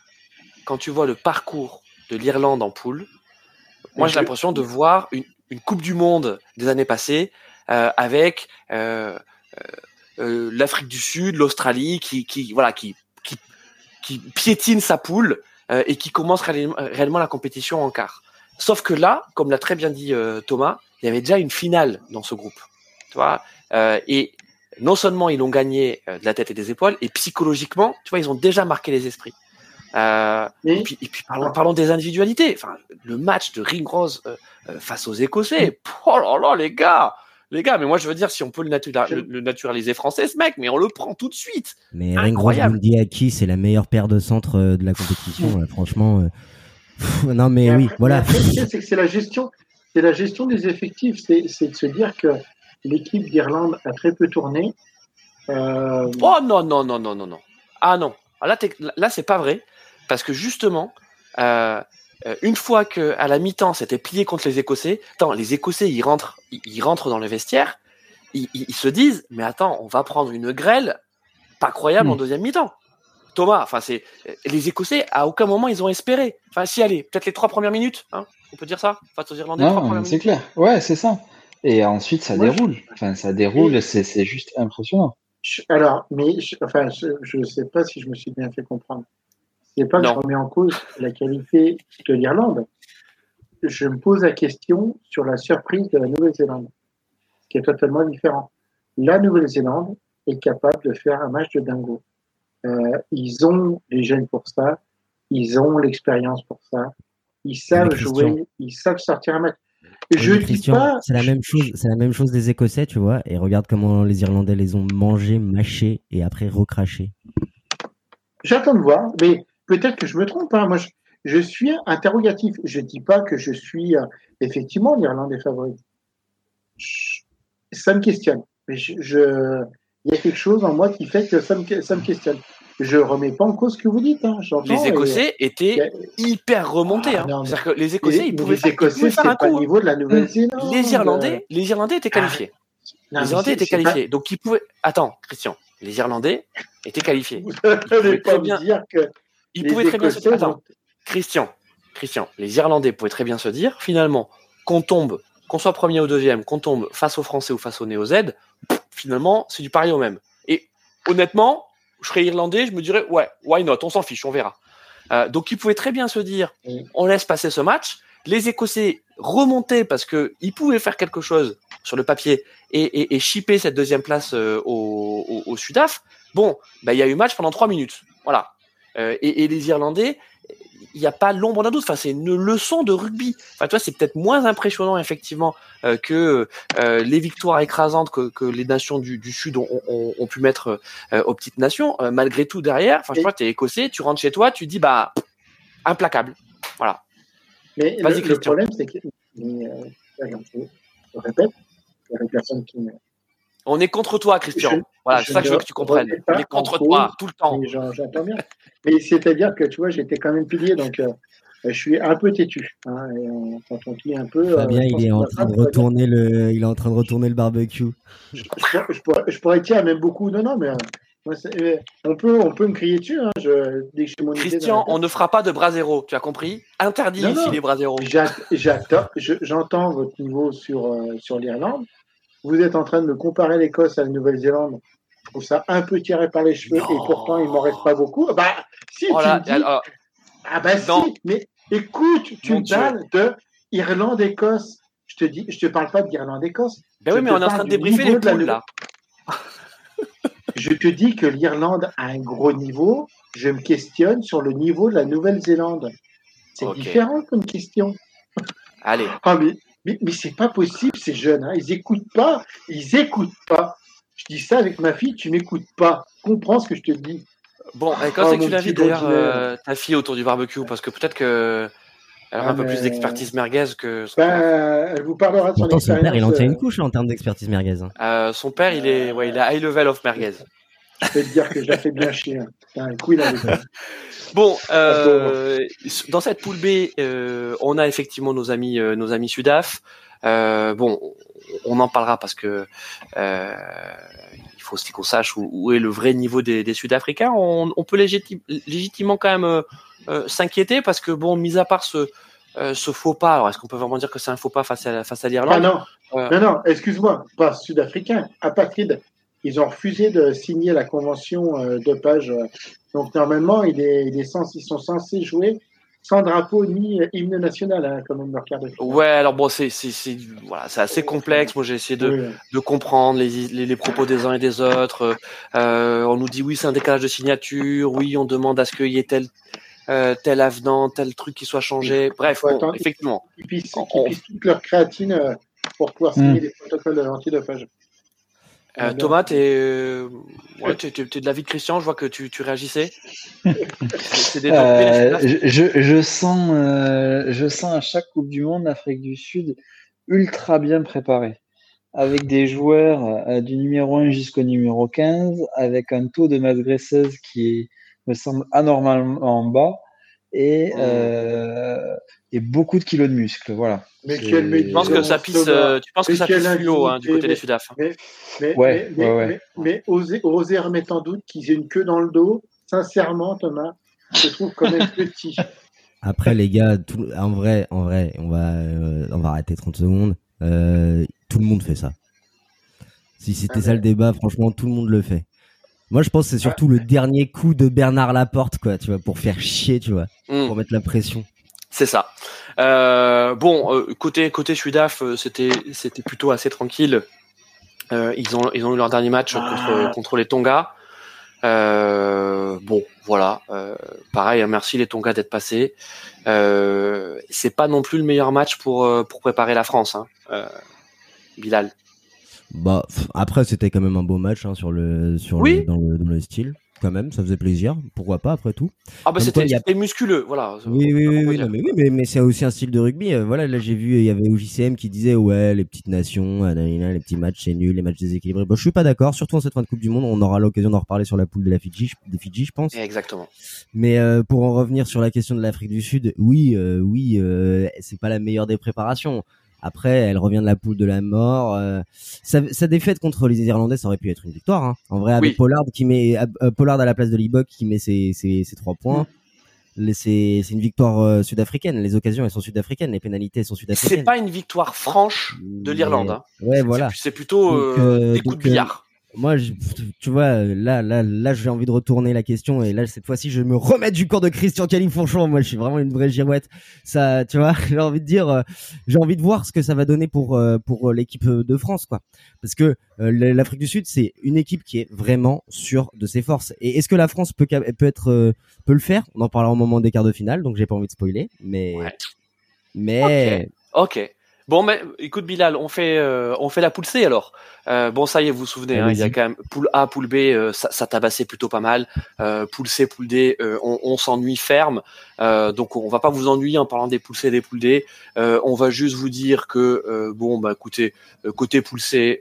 quand tu vois le parcours de l'Irlande en poule, moi j'ai l'impression de voir une, une Coupe du Monde des années passées euh, avec euh, euh, l'Afrique du Sud, l'Australie, qui, qui voilà, qui, qui, qui piétine sa poule et qui commence réellement, réellement la compétition en quart. Sauf que là, comme l'a très bien dit Thomas, il y avait déjà une finale dans ce groupe, tu vois, et non seulement ils l'ont gagné de la tête et des épaules, et psychologiquement, tu vois, ils ont déjà marqué les esprits. Euh, et puis, et puis parlons, parlons des individualités. Enfin, le match de Ringrose euh, euh, face aux Écossais. Oh là là, les gars, les gars. Mais moi, je veux dire, si on peut le, natura- le- le naturaliser français, ce mec, mais on le prend tout de suite. Mais Ringrose. Mundiaki, c'est la meilleure paire de centre euh, de la compétition. franchement. euh, non, mais oui, après- voilà. c'est que c'est la gestion, c'est la gestion des effectifs. C'est c'est de se dire que l'équipe d'Irlande a très peu tourné. Euh, Oh non, non, non, non, non, non. Ah non. Ah, là, c'est pas vrai. Parce que justement, euh, euh, une fois que à la mi-temps, c'était plié contre les Écossais, attends, les Écossais, ils rentrent, ils, rentrent dans le vestiaire, ils, ils- ils se disent, mais attends, on va prendre une grêle pas croyable en Hmm. deuxième mi-temps. Thomas, enfin, c'est les Écossais, à aucun moment ils ont espéré. Enfin, si, allez, peut-être les trois premières minutes, hein, on peut dire ça, face aux Irlandais. c'est clair. Ouais, c'est ça. Et ensuite, ça Moi, je- déroule. Enfin, ça déroule, Et- c'est c'est juste impressionnant. alors, mais je, enfin, je ne sais pas si je me suis bien fait comprendre. C'est pas que je remets en cause la qualité de l'Irlande. Je me pose la question sur la surprise de la Nouvelle-Zélande, qui est totalement différent. La Nouvelle-Zélande est capable de faire un match de dingo. Euh, ils ont les jeunes pour ça, ils ont l'expérience pour ça, ils savent jouer, ils savent sortir un match. Je dis pas. c'est la même chose, c'est la même chose des Écossais, tu vois. Et regarde comment les Irlandais les ont mangés, mâchés et après recrachés. J'attends de voir, mais peut-être que je me trompe. hein. Moi, je, je suis interrogatif. Je dis pas que je suis euh, effectivement l'Irlandais favori. Je- Ça me questionne. Mais je, je- il y a quelque chose en moi qui fait que ça me, ça me questionne. Je remets pas en cause ce que vous dites. Hein. Les Écossais et- étaient hyper remontés. Ah, hein. C'est-à-dire que les Écossais, les, ils pouvaient les Écossais, faire un pas coup. niveau de la Nouvelle-Zélande. Les Irlandais, les Irlandais étaient Ah, qualifiés. Les Irlandais étaient pas- qualifiés. Donc ils pouvaient. Attends, Christian. Les Irlandais étaient qualifiés. Vous n'allez pouvaient pas me dire que Ils les pouvaient très bien se Attends, vont- Christian, Christian, les Irlandais pouvaient très bien se dire, finalement, qu'on tombe, qu'on soit premier ou deuxième, qu'on tombe face aux Français ou face aux Néo-Z, finalement, c'est du pari au même. Et honnêtement, je serais Irlandais, je me dirais, ouais, why not, on s'en fiche, on verra. Euh, donc ils pouvaient très bien se dire, Mm. on laisse passer ce match. Les Écossais, remonter parce que ils pouvaient faire quelque chose sur le papier et, et, cette deuxième place euh, au, au, au, Sudaf, bon, bah, il y a eu match pendant trois minutes. Voilà. Euh, et, et, les Irlandais, il n'y a pas l'ombre d'un doute. Enfin, c'est une leçon de rugby. Enfin, tu vois, c'est peut-être moins impressionnant effectivement euh, que euh, les victoires écrasantes que, que les nations du, du Sud ont, ont, ont, pu mettre aux petites nations. malgré tout, derrière, enfin, je crois que t'es écossais, tu rentres chez toi, tu dis bah implacable. Voilà. Mais le, le, problème, c'est que je répète, il y a des personnes qui on est contre toi, Christian. voilà, c'est ça que je veux que tu comprennes. On est contre toi tout le temps. J'entends bien. Mais c'est-à-dire que tu vois, j'étais quand même pilier, donc euh, je suis un peu têtu. Hein, et on, quand on plie un peu. Fabien, euh, il est en train de retourner le, il est en train de retourner le barbecue. Je, je, pourrais, je pourrais dire même beaucoup. Non, non, mais euh, on peut, on peut me crier dessus. Hein, je, dès que je mon Christian, on ne fera pas de bras zéro. Tu as compris? Interdit non, ici non. les bras zéro. J'entends votre niveau sur euh, sur l'Irlande vous êtes en train de me comparer l'Écosse à la Nouvelle-Zélande. Je trouve ça un peu tiré par les cheveux non. et pourtant il m'en reste pas beaucoup. Bah, si oh là, tu me dis, alors, ah bah non. si, mais écoute, tu Mon me parles de Irlande-Écosse. Je te dis, je te parle pas d'Irlande-Écosse. Ben oui, mais on est en train de débriefer les poules là. je te dis que l'Irlande a un gros niveau. Je me questionne sur le niveau de la Nouvelle-Zélande. C'est okay. différent comme question. Allez. Ah, mais mais, mais c'est pas possible, ces jeunes. Hein. Ils écoutent pas. Ils écoutent pas. Je dis ça avec ma fille, tu m'écoutes pas. Comprends ce que je te dis. Bon, et quand oh, c'est que tu invites d'ailleurs euh, ta fille autour du barbecue Parce que peut-être que elle aura ah, un peu plus d'expertise merguez que son ben, Elle vous parlera de son Pourtant, son père, il en tient une couche là, en termes d'expertise merguez. Euh, son père, il est, ouais, il a high level of merguez. Je peux te dire que j'ai fait bien chier. Hein. Un coup, il a Bon, euh, dans cette poule B, euh, on a effectivement nos amis, euh, nos amis Sudaf. Euh, bon, on en parlera parce que il faut aussi qu'on sache où, où, est le vrai niveau des, des Sud-Africains. On, on, peut légiti légitimement quand même s'inquiéter parce que bon, mis à part ce ce faux pas, alors est-ce qu'on peut vraiment dire que c'est un faux pas face à face à l'Irlande? Ah non, non, non, excuse-moi, pas Sud-Africain, apatride ils ont refusé de signer la convention euh, de page. Donc normalement, il est, il est censé, ils sont censés jouer sans drapeau ni hymne national, hein, comme leur carte de Ouais, alors bon, c'est c'est voilà, c'est assez complexe. Moi, j'ai essayé de, oui. de comprendre les, les, les, propos des uns et des autres. Euh, on nous dit oui, c'est un décalage de signature. Oui, on demande à ce qu'il y ait tel euh, tel avenant, tel truc qui soit changé. Bref, bon, effectivement. Ils pissent, on... toute leur créatine euh, pour pouvoir signer mmh. des protocoles antidopage. Euh, Thomas, tu es, euh, ouais, es, es, de l'avis de Christian, je vois que tu, tu réagissais. euh, je, je, sens, euh, je sens à chaque Coupe du Monde l'Afrique du Sud ultra bien préparée, avec des joueurs du numéro 1 jusqu'au numéro 15, avec un taux de masse graisseuse qui est, me semble anormalement bas, et, mmh. et beaucoup de kilos de muscles. Voilà. Mais quel Tu penses que ça pisse, euh, tu penses que ça pisse fluo hein, du côté mais, des Sudaf mais, mais, ouais, mais, ouais, ouais. mais, oser, oser remettre en doute qu'ils aient une queue dans le dos, sincèrement, Thomas, je trouve quand même petit. Après, les gars, tout, en vrai, en vrai, on va, euh, on va arrêter 30 secondes. Euh, tout le monde fait ça. Si c'était ah ça le débat, franchement, tout le monde le fait. Moi, je pense que c'est surtout ah. le dernier coup de Bernard Laporte, quoi, tu vois, pour faire chier, tu vois, mm. pour mettre la pression. C'est ça. Euh, bon, euh, côté côté Sudaf, euh, c'était c'était plutôt assez tranquille. Euh, ils ont ils ont eu leur dernier match contre ah. contre les Tonga. bon, voilà. pareil, hein, merci les Tonga d'être passés. c'est pas non plus le meilleur match pour pour préparer la France, hein, Bilal. Bah après c'était quand même un beau match hein, sur le sur oui. le, dans le dans le style quand même, ça faisait plaisir. Pourquoi pas après tout Ah bah c'était a... musculeux, voilà. Oui oui oui, oui, non, mais, oui mais, mais c'est aussi un style de rugby. Euh, voilà, là j'ai vu il y avait OJCM qui disait ouais les petites nations, les petits matchs c'est nul, les matchs déséquilibrés. Bon, je suis pas d'accord, surtout en cette fin de Coupe du Monde, on aura l'occasion d'en reparler sur la poule de la Fidji, des Fidji, je pense. Exactement. Mais euh, pour en revenir sur la question de l'Afrique du Sud, oui euh, oui, euh, c'est pas la meilleure des préparations. Après, elle revient de la poule de la mort. Euh, sa, sa, défaite contre les Irlandais, ça aurait pu être une victoire. Hein. En vrai, avec oui. Pollard qui met euh, Pollard à la place de Libok qui met ses, ses, ses trois points. Mm. C'est une victoire euh, sud-africaine. Les occasions, elles sont sud-africaines. Les pénalités elles sont sud-africaines. C'est pas une victoire franche de l'Irlande. Hein. Ouais, voilà. C'est plutôt donc, euh, des coups de billard. Moi, tu vois, là, là, là, j'ai envie de retourner la question et là, cette fois-ci, je me remettre du cours de Christian Califonchon. Moi, je suis vraiment une vraie girouette. Ça, tu vois, j'ai envie de dire, euh, j'ai envie de voir ce que ça va donner pour euh, pour l'équipe de France, quoi. Parce que euh, l'Afrique du Sud, c'est une équipe qui est vraiment sûre de ses forces. Et est-ce que la France peut peut être peut le faire? On en parlera au moment des quarts de finale, donc j'ai pas envie de spoiler, mais mais. Ok. Bon, mais écoute Bilal, on fait euh, on fait la poule C alors. Euh, bon, ça y est, vous vous souvenez, hein, il y a quand même poule A, poule B, euh, ça, ça tabassait plutôt pas mal. poule C, poule D, on, on s'ennuie ferme. donc on va pas vous ennuyer en parlant des poules C des poules D. on va juste vous dire que bon, bah écoutez, côté poule C,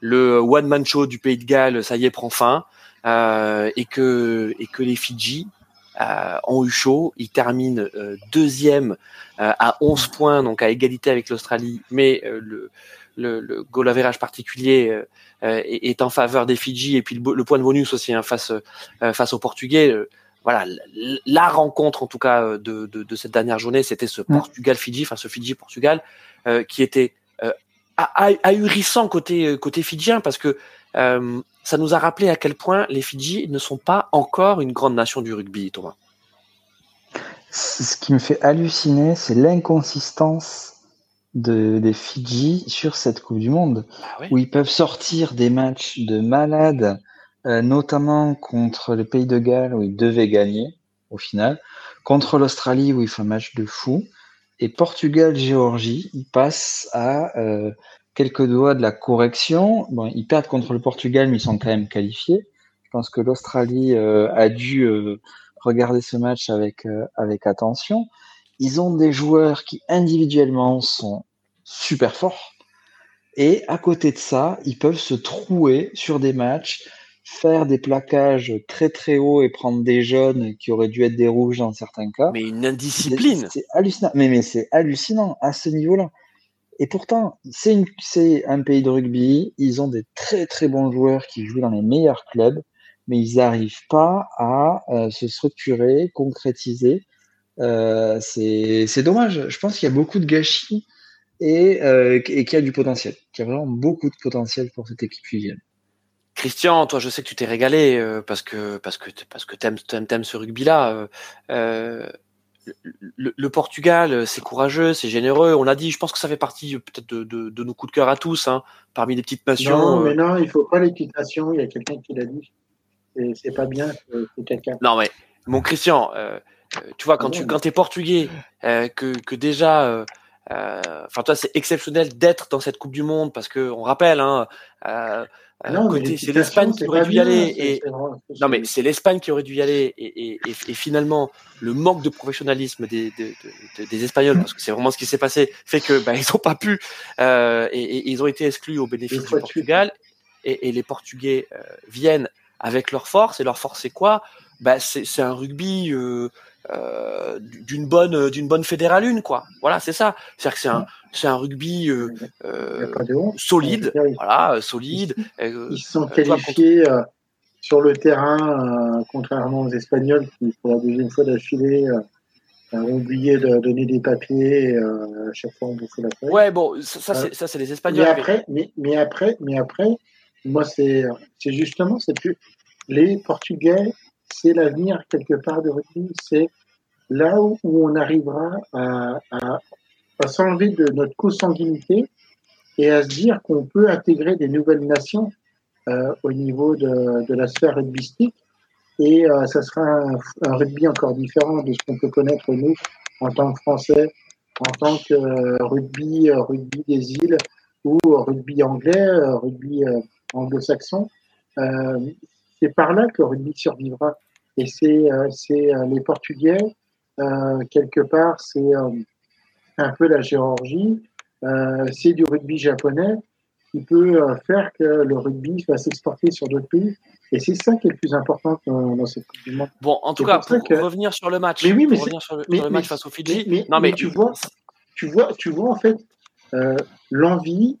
le one man show du Pays de Galles, ça y est, prend fin. et que et que les Fidji euh, ont eu chaud. Ils terminent euh, deuxième euh, à 11 points, donc à égalité avec l'Australie, mais le, le, le goal average particulier est, en faveur des Fidji et puis le, point de bonus aussi hein, face face aux Portugais. voilà, la rencontre en tout cas de, de, de cette dernière journée, c'était ce Portugal-Fidji, enfin ce Fidji-Portugal, qui était ahurissant côté côté fidjien parce que euh, ça nous a rappelé à quel point les Fidji ne sont pas encore une grande nation du rugby, Thomas. Ce qui me fait halluciner, c'est l'inconsistance de, des Fidji sur cette Coupe du Monde, bah où ils peuvent sortir des matchs de malades, euh, notamment contre le Pays de Galles, où ils devaient gagner au final, contre l'Australie, où ils font un match de fou, et Portugal-Géorgie, ils passent à euh, quelques doigts de la correction. Bon, ils perdent contre le Portugal, mais ils sont quand même qualifiés. Je pense que l'Australie euh, a dû euh, regarder ce match avec, euh, avec attention. Ils ont des joueurs qui individuellement sont super forts. Et à côté de ça, ils peuvent se trouer sur des matchs, faire des plaquages très très hauts et prendre des jaunes qui auraient dû être des rouges dans certains cas. Mais une indiscipline. C'est hallucinant. Mais, mais c'est hallucinant à ce niveau-là. Et pourtant, c'est un pays de rugby, ils ont des très très bons joueurs qui jouent dans les meilleurs clubs, mais ils n'arrivent pas à euh, se structurer, concrétiser. Euh, c'est dommage. Je pense qu'il y a beaucoup de gâchis et, euh, et qu'il y a du potentiel. Qu'il y a vraiment beaucoup de potentiel pour cette équipe fusienne. Christian, toi, je sais que tu t'es régalé parce que parce que parce que t'aimes aimes, ce rugby-là. Le, Portugal, euh, c'est courageux, c'est généreux. On l'a dit, je pense que ça fait partie euh, peut-être de, nos coups de cœur à tous, hein, parmi les petites nations. Non, mais euh. non, il faut pas les petites nations. Il y a quelqu'un qui l'a dit. C'est pas bien que quelqu'un. Non, mais mon Christian, tu vois, quand ah tu quand es portugais, que, que déjà. Enfin, toi, c'est exceptionnel d'être dans cette Coupe du Monde parce que on rappelle, hein, c'est l'Espagne qui aurait dû y aller. Et... Non, mais c'est l'Espagne qui aurait dû y aller. Et, finalement, le manque de professionnalisme des, des, Espagnols, parce que c'est vraiment ce qui s'est passé, fait que bah, ils n'ont pas pu. Euh, et, ils ont été exclus au bénéfice du Portugal. Et, les Portugais euh, viennent avec leur force. Et leur force, c'est quoi? Bah, C'est un rugby. Euh, euh, d'une bonne d'une bonne fédérale une quoi. Voilà c'est ça. C'est que c'est un c'est un rugby euh, euh, solide. Voilà solide. Ils sont qualifiés sur le terrain contrairement aux espagnols qui pour la deuxième fois d'affilée ont oublié de donner des papiers à chaque fois on bouffait la feuille. ouais bon ça, c'est ça c'est les espagnols mais après mais, mais après mais après moi c'est c'est justement c'est plus les portugais c'est l'avenir quelque part de rugby. C'est là où, on arrivera à, s'enlever de notre consanguinité et à se dire qu'on peut intégrer des nouvelles nations euh, au niveau de, la sphère rugbystique. Et euh, ça sera un, rugby encore différent de ce qu'on peut connaître nous en tant que Français, en tant que euh, rugby, rugby des îles ou rugby anglais, rugby anglo-saxon. C'est par là que le rugby survivra. Et c'est euh, euh, les Portugais, euh, quelque part, c'est un peu la Géorgie, c'est du rugby japonais qui peut faire que le rugby va s'exporter sur d'autres pays. Et c'est ça qui est le plus important dans, cette Coupe du Monde. Bon, en tout cas, pour, revenir sur le match, mais oui, mais revenir sur le, match face au Fidji. Mais, non, mais, tu vois, tu vois, tu vois en fait l'envie,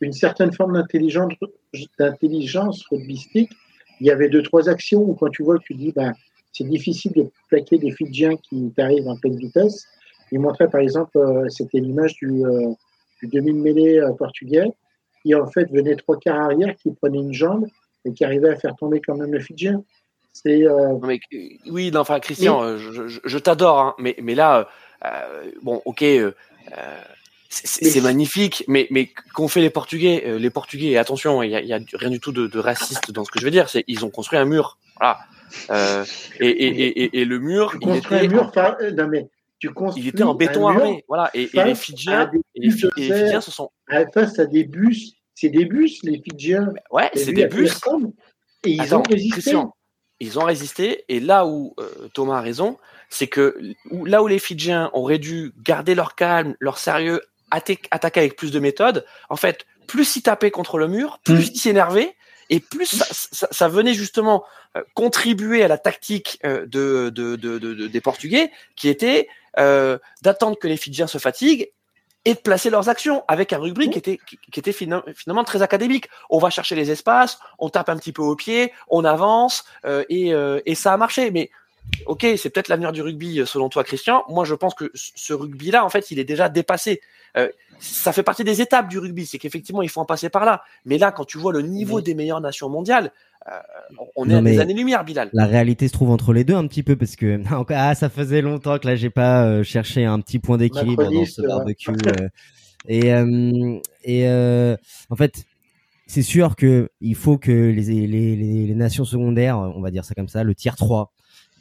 une certaine forme d'intelligence, d'intelligence rugbystique il y avait deux, trois actions où quand tu vois, tu dis, ben, c'est difficile de plaquer des Fidjiens qui t'arrivent en pleine vitesse. Il montrait par exemple, euh, c'était l'image du, euh, du demi-mêlée euh, portugais. qui en fait venait trois quarts arrière, qui prenait une jambe et qui arrivait à faire tomber quand même le Fidjien. C'est euh, Mais, euh, oui, non, enfin, Christian, je, je- je t'adore, hein, mais, mais là, euh, bon, ok, c'est magnifique, mais, mais qu'ont fait les Portugais euh, Les Portugais, et attention, il y a, rien du tout de, de raciste dans ce que je veux dire, c'est ils ont construit un mur, voilà. Euh, et, et, et, et, et le mur, tu il était, un mur, en, par- non mais tu construis il était en béton armé, voilà. Et, les Fidjiens, les, Fidjiens se sont, à- face à des bus. C'est des bus, les Fidjiens. ouais, c'est des bus. Et ils Attends, ont résisté. Christian, ils ont résisté. Et là où euh, Thomas a raison, c'est que là où les Fidjiens auraient dû garder leur calme, leur sérieux, attaquer avec plus de méthode, en fait, plus ils tapaient contre le mur, plus ils s'énervaient. Et plus ça, ça- ça venait justement euh, contribuer à la tactique euh, de, de, de- de- de- des Portugais, qui était euh, d'attendre que les Fidjiens se fatiguent et de placer leurs actions avec un rugby qui était, qui, qui était fina- finalement très académique. On va chercher les espaces, on tape un petit peu au pied, on avance euh, et, euh, et ça a marché. Mais ok, c'est peut-être l'avenir du rugby euh, selon toi, Christian. Moi, je pense que ce rugby-là, en fait, il est déjà dépassé. Euh, ça fait partie des étapes du rugby, c'est qu'effectivement, il faut en passer par là. Mais là, quand tu vois le niveau des meilleures nations mondiales, euh, on est Non, à des années-lumière, Bilal. La réalité se trouve entre les deux un petit peu parce que ah ça faisait longtemps que là j'ai pas euh, cherché un petit point d'équilibre dans ce barbecue euh, et euh, et euh, en fait c'est sûr que il faut que les, les, les, les nations secondaires on va dire ça comme ça le tiers 3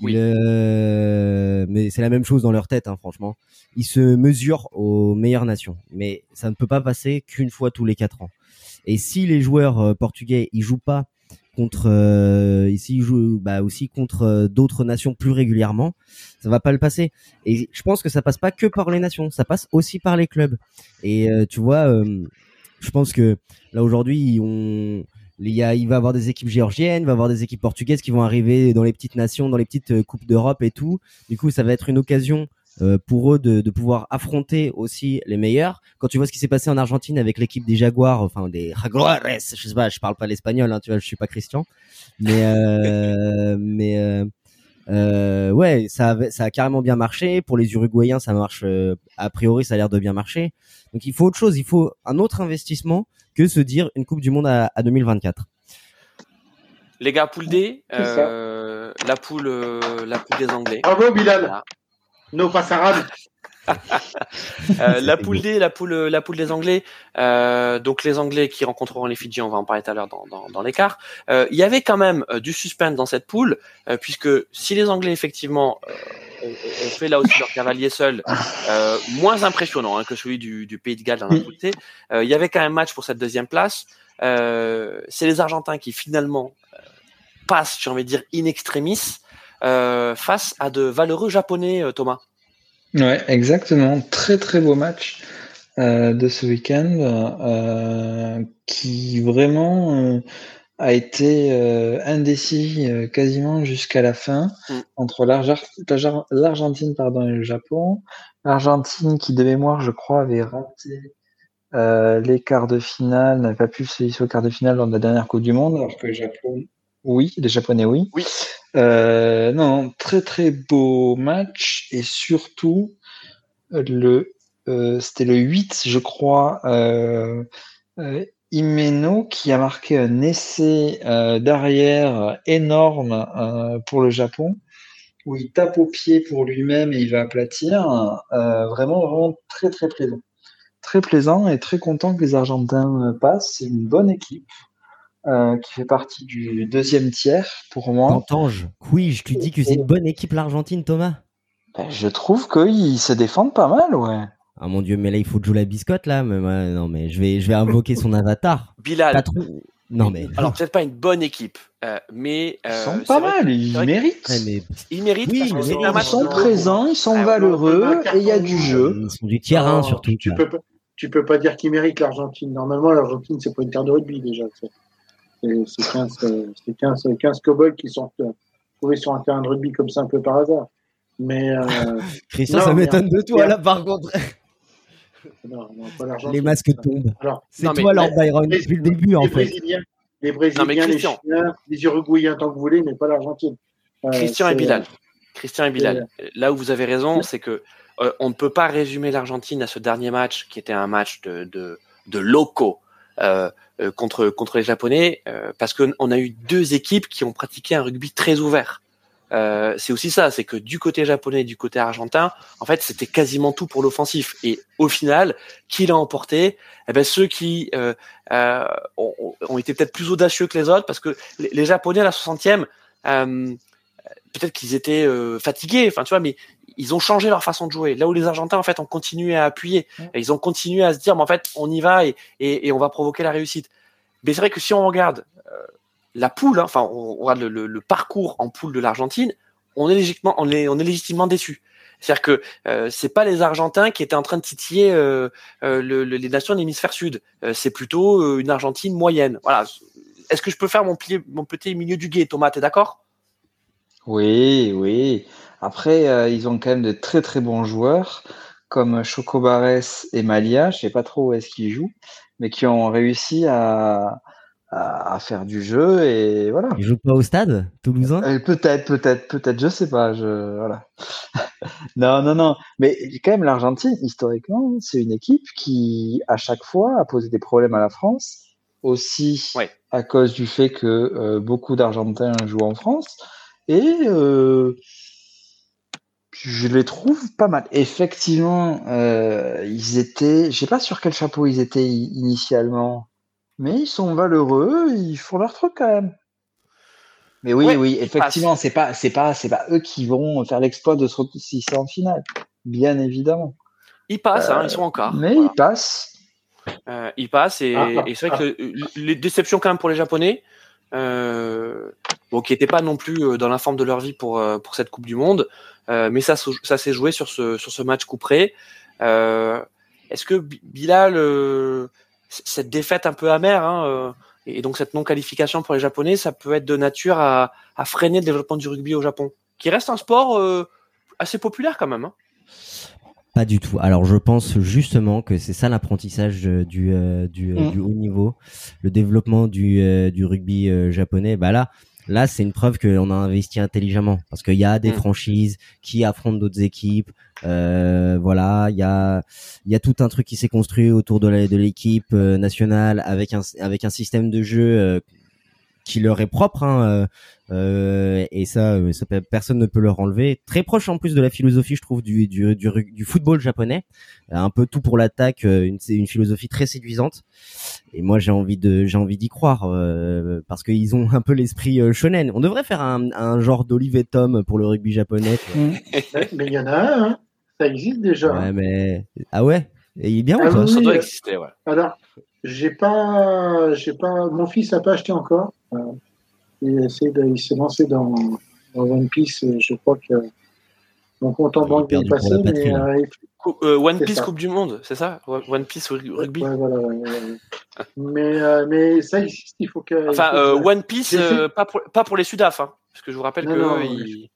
Oui. euh, mais c'est la même chose dans leur tête hein, franchement. Ils se mesurent aux meilleures nations mais ça ne peut pas passer qu'une fois tous les quatre ans. Et si les joueurs euh, portugais ils jouent pas contre euh, ici ils jouent bah aussi contre euh, d'autres nations plus régulièrement ça va pas le passer. Et je pense que ça passe pas que par les nations ça passe aussi par les clubs. Et euh, tu vois je pense que là aujourd'hui on il y a il va avoir des équipes géorgiennes il va avoir des équipes portugaises qui vont arriver dans les petites nations dans les petites euh, coupes d'Europe et tout du coup ça va être une occasion euh, pour eux de, de pouvoir affronter aussi les meilleurs. Quand tu vois ce qui s'est passé en Argentine avec l'équipe des Jaguars, enfin des Jaguares, je sais pas, je parle pas l'espagnol, hein, tu vois, je suis pas Christian, mais euh, mais euh, euh, ouais, ça ça a carrément bien marché. Pour les Uruguayens, ça marche euh, a priori, ça a l'air de bien marcher. Donc il faut autre chose, il faut un autre investissement que se dire une Coupe du Monde à, à 2024. Les gars, poule D, euh, la poule, euh, la poule des Anglais. Bravo Bilal. Voilà. No. Euh, la poule. D, la poule, la poule des Anglais. Euh, donc les Anglais qui rencontreront les Fidji, on va en parler tout à l'heure dans, dans, dans l'écart. Euh, Il y avait quand même euh, du suspense dans cette poule, euh, puisque si les Anglais effectivement euh, ont, ont fait là aussi leur cavalier seul, euh, moins impressionnant hein, que celui du, du Pays de Galles dans la T, euh, il y avait quand même match pour cette deuxième place. Euh, C'est les Argentins qui finalement passent, j'ai envie de dire, in extremis. Face à de valeureux japonais, Thomas. Ouais, exactement. Très très beau match de ce week-end qui vraiment a été euh, indécis euh, quasiment jusqu'à la fin Mm. entre l'Argentine pardon et le Japon. L'Argentine qui de mémoire, je crois, avait raté euh, les quarts de finale, n'avait pas pu se hisser au quart de finale lors de la dernière Coupe du Monde, alors que le Japon, oui, les Japonais, oui. Oui. Euh, non, très très beau match et surtout le euh, c'était le 8 je crois euh, euh, Imeno qui a marqué un essai euh, d'arrière énorme euh, pour le Japon où il tape au pied pour lui-même et il va aplatir Euh, vraiment vraiment très très plaisant très plaisant et très content que les Argentins euh, passent c'est une bonne équipe euh, qui fait partie du deuxième tiers pour moi Cantange, oui, je te dis que c'est une bonne équipe l'Argentine, Thomas? Ben, je trouve qu'ils se défendent pas mal, ouais. Ah mon dieu, mais là il faut jouer la biscotte là. Mais ouais, non mais je vais je vais invoquer son avatar. Bilal, trop- Non mais Alors peut-être pas une bonne équipe, euh, mais Ils euh, sont pas mal, que- ils méritent. Ouais, mais Ils méritent Oui, parce ils sont présents, ils sont Ah, valeureux et il y a du jeu. ils sont du tiers 1 Non, surtout. Tu peux pas, tu peux pas dire qu'ils méritent l'Argentine. Normalement, l'Argentine, c'est pas une terre de rugby déjà. C'est c'est- c'est 15, euh, c'est 15, 15 cow-boys qui sont euh, trouvés sur un terrain de rugby comme ça un peu par hasard. Mais euh, Christian, Non, ça m'étonne de toi là par contre. Non, non, pas l'Argentine. Les masques tombent. C'est toi Lord Byron depuis le début en les fait. Brésiliens, les Brésiliens, les Christian. Chiens, les Uruguayens, tant que vous voulez, mais pas l'Argentine. Euh, Christian et Bilal. Christian et Bilal. Là où vous avez raison, c'est que euh, on ne peut pas résumer l'Argentine à ce dernier match qui était un match de, de, de locaux. contre contre les Japonais parce qu'on a eu deux équipes qui ont pratiqué un rugby très ouvert. Euh, c'est aussi ça, c'est que du côté japonais et du côté argentin, en fait, c'était quasiment tout pour l'offensif. Et au final, qui l'a emporté? Eh ben ceux qui euh, euh, ont, ont, été peut-être plus audacieux que les autres, parce que les, les Japonais à la 60e, peut-être qu'ils étaient fatigués, enfin tu vois, mais ils ont changé leur façon de jouer. Là où les Argentins en fait ont continué à appuyer, et ils ont continué à se dire, mais en fait, on y va et, et, et on va provoquer la réussite. Mais c'est vrai que si on regarde la poule, hein, enfin, on, regarde le, parcours en poule de l'Argentine, on est légitimement, on est, on légitimement déçu. C'est-à-dire que euh, c'est pas les Argentins qui étaient en train de titiller euh, euh, le, les nations de l'hémisphère sud. Euh, c'est plutôt une Argentine moyenne. Voilà. Est-ce que je peux faire mon, pli, mon petit milieu du guet, Thomas? T'es d'accord? Oui, oui. Après, ils ont quand même de très très bons joueurs comme Chocobares et Malia. Je sais pas trop où est-ce qu'ils jouent, mais qui ont réussi à, à, faire du jeu et voilà. Il joue pas au stade toulousain? Euh, Peut-être, peut-être, peut-être, je sais pas. Je voilà. non, non, non. Mais quand même, l'Argentine, historiquement, c'est une équipe qui, à chaque fois, a posé des problèmes à la France, aussi ouais. à cause du fait que euh, beaucoup d'Argentins jouent en France et euh, je les trouve pas mal. Effectivement, euh, ils étaient, je sais pas sur quel chapeau ils étaient initialement. Mais ils sont valeureux, ils font leur truc quand même. Mais oui, ouais, oui, effectivement, c'est pas, c'est pas, c'est pas eux qui vont faire l'exploit de se retrouver en finale, bien évidemment. Ils passent, euh, hein, ils sont encore. Mais voilà. ils passent. Euh, ils passent et, ah, et c'est vrai ah. que les déceptions quand même pour les Japonais, euh, bon, qui n'étaient pas non plus dans la forme de leur vie pour pour cette Coupe du Monde, euh, mais ça, ça s'est joué sur ce sur ce match couperé. Euh, Est-ce que Bilal cette défaite un peu amère hein, euh, et donc cette non qualification pour les Japonais, ça peut être de nature à, à, freiner le développement du rugby au Japon, qui reste un sport euh, assez populaire quand même. Hein. Pas du tout. Alors je pense justement que c'est ça l'apprentissage du, euh, du, mmh. du, haut niveau, le développement du, euh, du rugby euh, japonais. Bah là, là c'est une preuve qu'on a investi intelligemment parce qu'il y a des mmh. franchises qui affrontent d'autres équipes. Euh, voilà, il y a il y a tout un truc qui s'est construit autour de l'équipe euh, nationale avec un avec un système de jeu euh, qui leur est propre hein, euh, et ça, ça, personne ne peut leur enlever. Très proche en plus de la philosophie, je trouve, du du, du, du football japonais. Un peu tout pour l'attaque, une, une philosophie très séduisante. Et moi, j'ai envie de j'ai envie d'y croire euh, parce qu'ils ont un peu l'esprit euh, shonen. On devrait faire un, un genre d'Olive et Tom pour le rugby japonais. Mais il y en a un. Hein ça existe déjà. Ouais, mais ah ouais? Et il est bien ah, ça, oui, ça doit exister, ouais. Alors, j'ai pas, j'ai pas, mon fils a pas acheté encore. Euh, il, il s'est lancé dans, dans, One Piece. Je crois que mon compte en banque est passé, mais euh, euh, One Piece ça. Coupe du Monde, c'est ça One Piece rugby. Ouais, voilà, ouais, ouais. mais euh, mais ça existe. Il faut que. Enfin, faut euh, One Piece, pas pour pas pour les Sudaf, hein, parce que je vous rappelle non, que non, ils...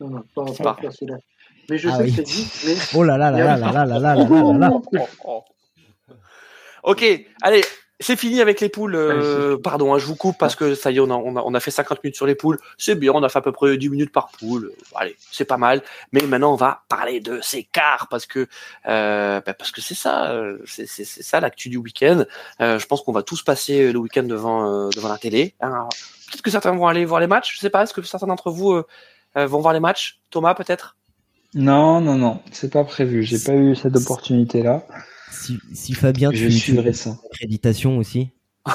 non, non, pas, pas, pas celui-là. Mais je ah sais oui. que ça existe. Mais... Oh là là là là là là là là là là. Ok, allez, c'est fini avec les poules. Euh, pardon, hein, je vous coupe parce que ça y est, on a, on a, on a fait 50 minutes sur les poules. C'est bien, on a fait à peu près 10 minutes par poule. Allez, c'est pas mal. Mais maintenant, on va parler de ces quarts parce que euh, bah parce que c'est ça, c'est ça l'actu du week-end. Euh, je pense qu'on va tous passer le week-end devant euh, devant la télé. Hein. Peut-être que certains vont aller voir les matchs. Je sais pas. Est-ce que certains d'entre vous euh, vont voir les matchs? Thomas, peut-être? Non, non, non, c'est pas prévu. J'ai pas eu cette opportunité-là. Si, si, Fabien, je tu suivrai ça. Accréditation aussi.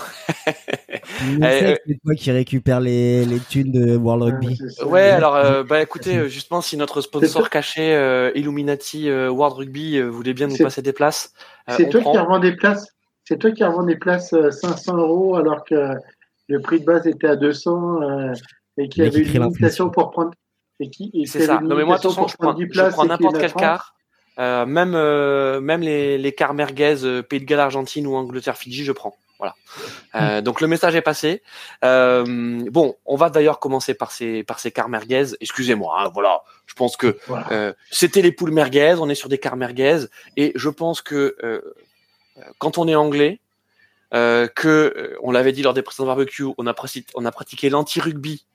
c'est toi qui récupère les, les thunes de World Rugby. Ouais, alors euh, bah écoutez, justement, si notre sponsor caché euh, Illuminati euh, World Rugby euh, voulait bien nous passer des places, c'est toi prend. qui revends des places. C'est toi qui revends des places 500 euros alors que le prix de base était à 200 et qu'il y avait une limitation pour prendre. C'est ça. Non mais moi, attention, je prends, je prends n'importe quel quart. Euh, même euh, même les les quarts merguez euh, Pays de Galles Argentine ou Angleterre Fidji je prends. Voilà. Euh, donc le message est passé. Euh, bon on va d'ailleurs commencer par ces par ces quarts merguez. Excusez-moi hein, voilà. Je pense que voilà. c'était les poules merguez. On est sur des quarts merguez. Et je pense que quand on est anglais que on l'avait dit lors des précédents barbecues on a pratiqué on a pratiqué l'anti rugby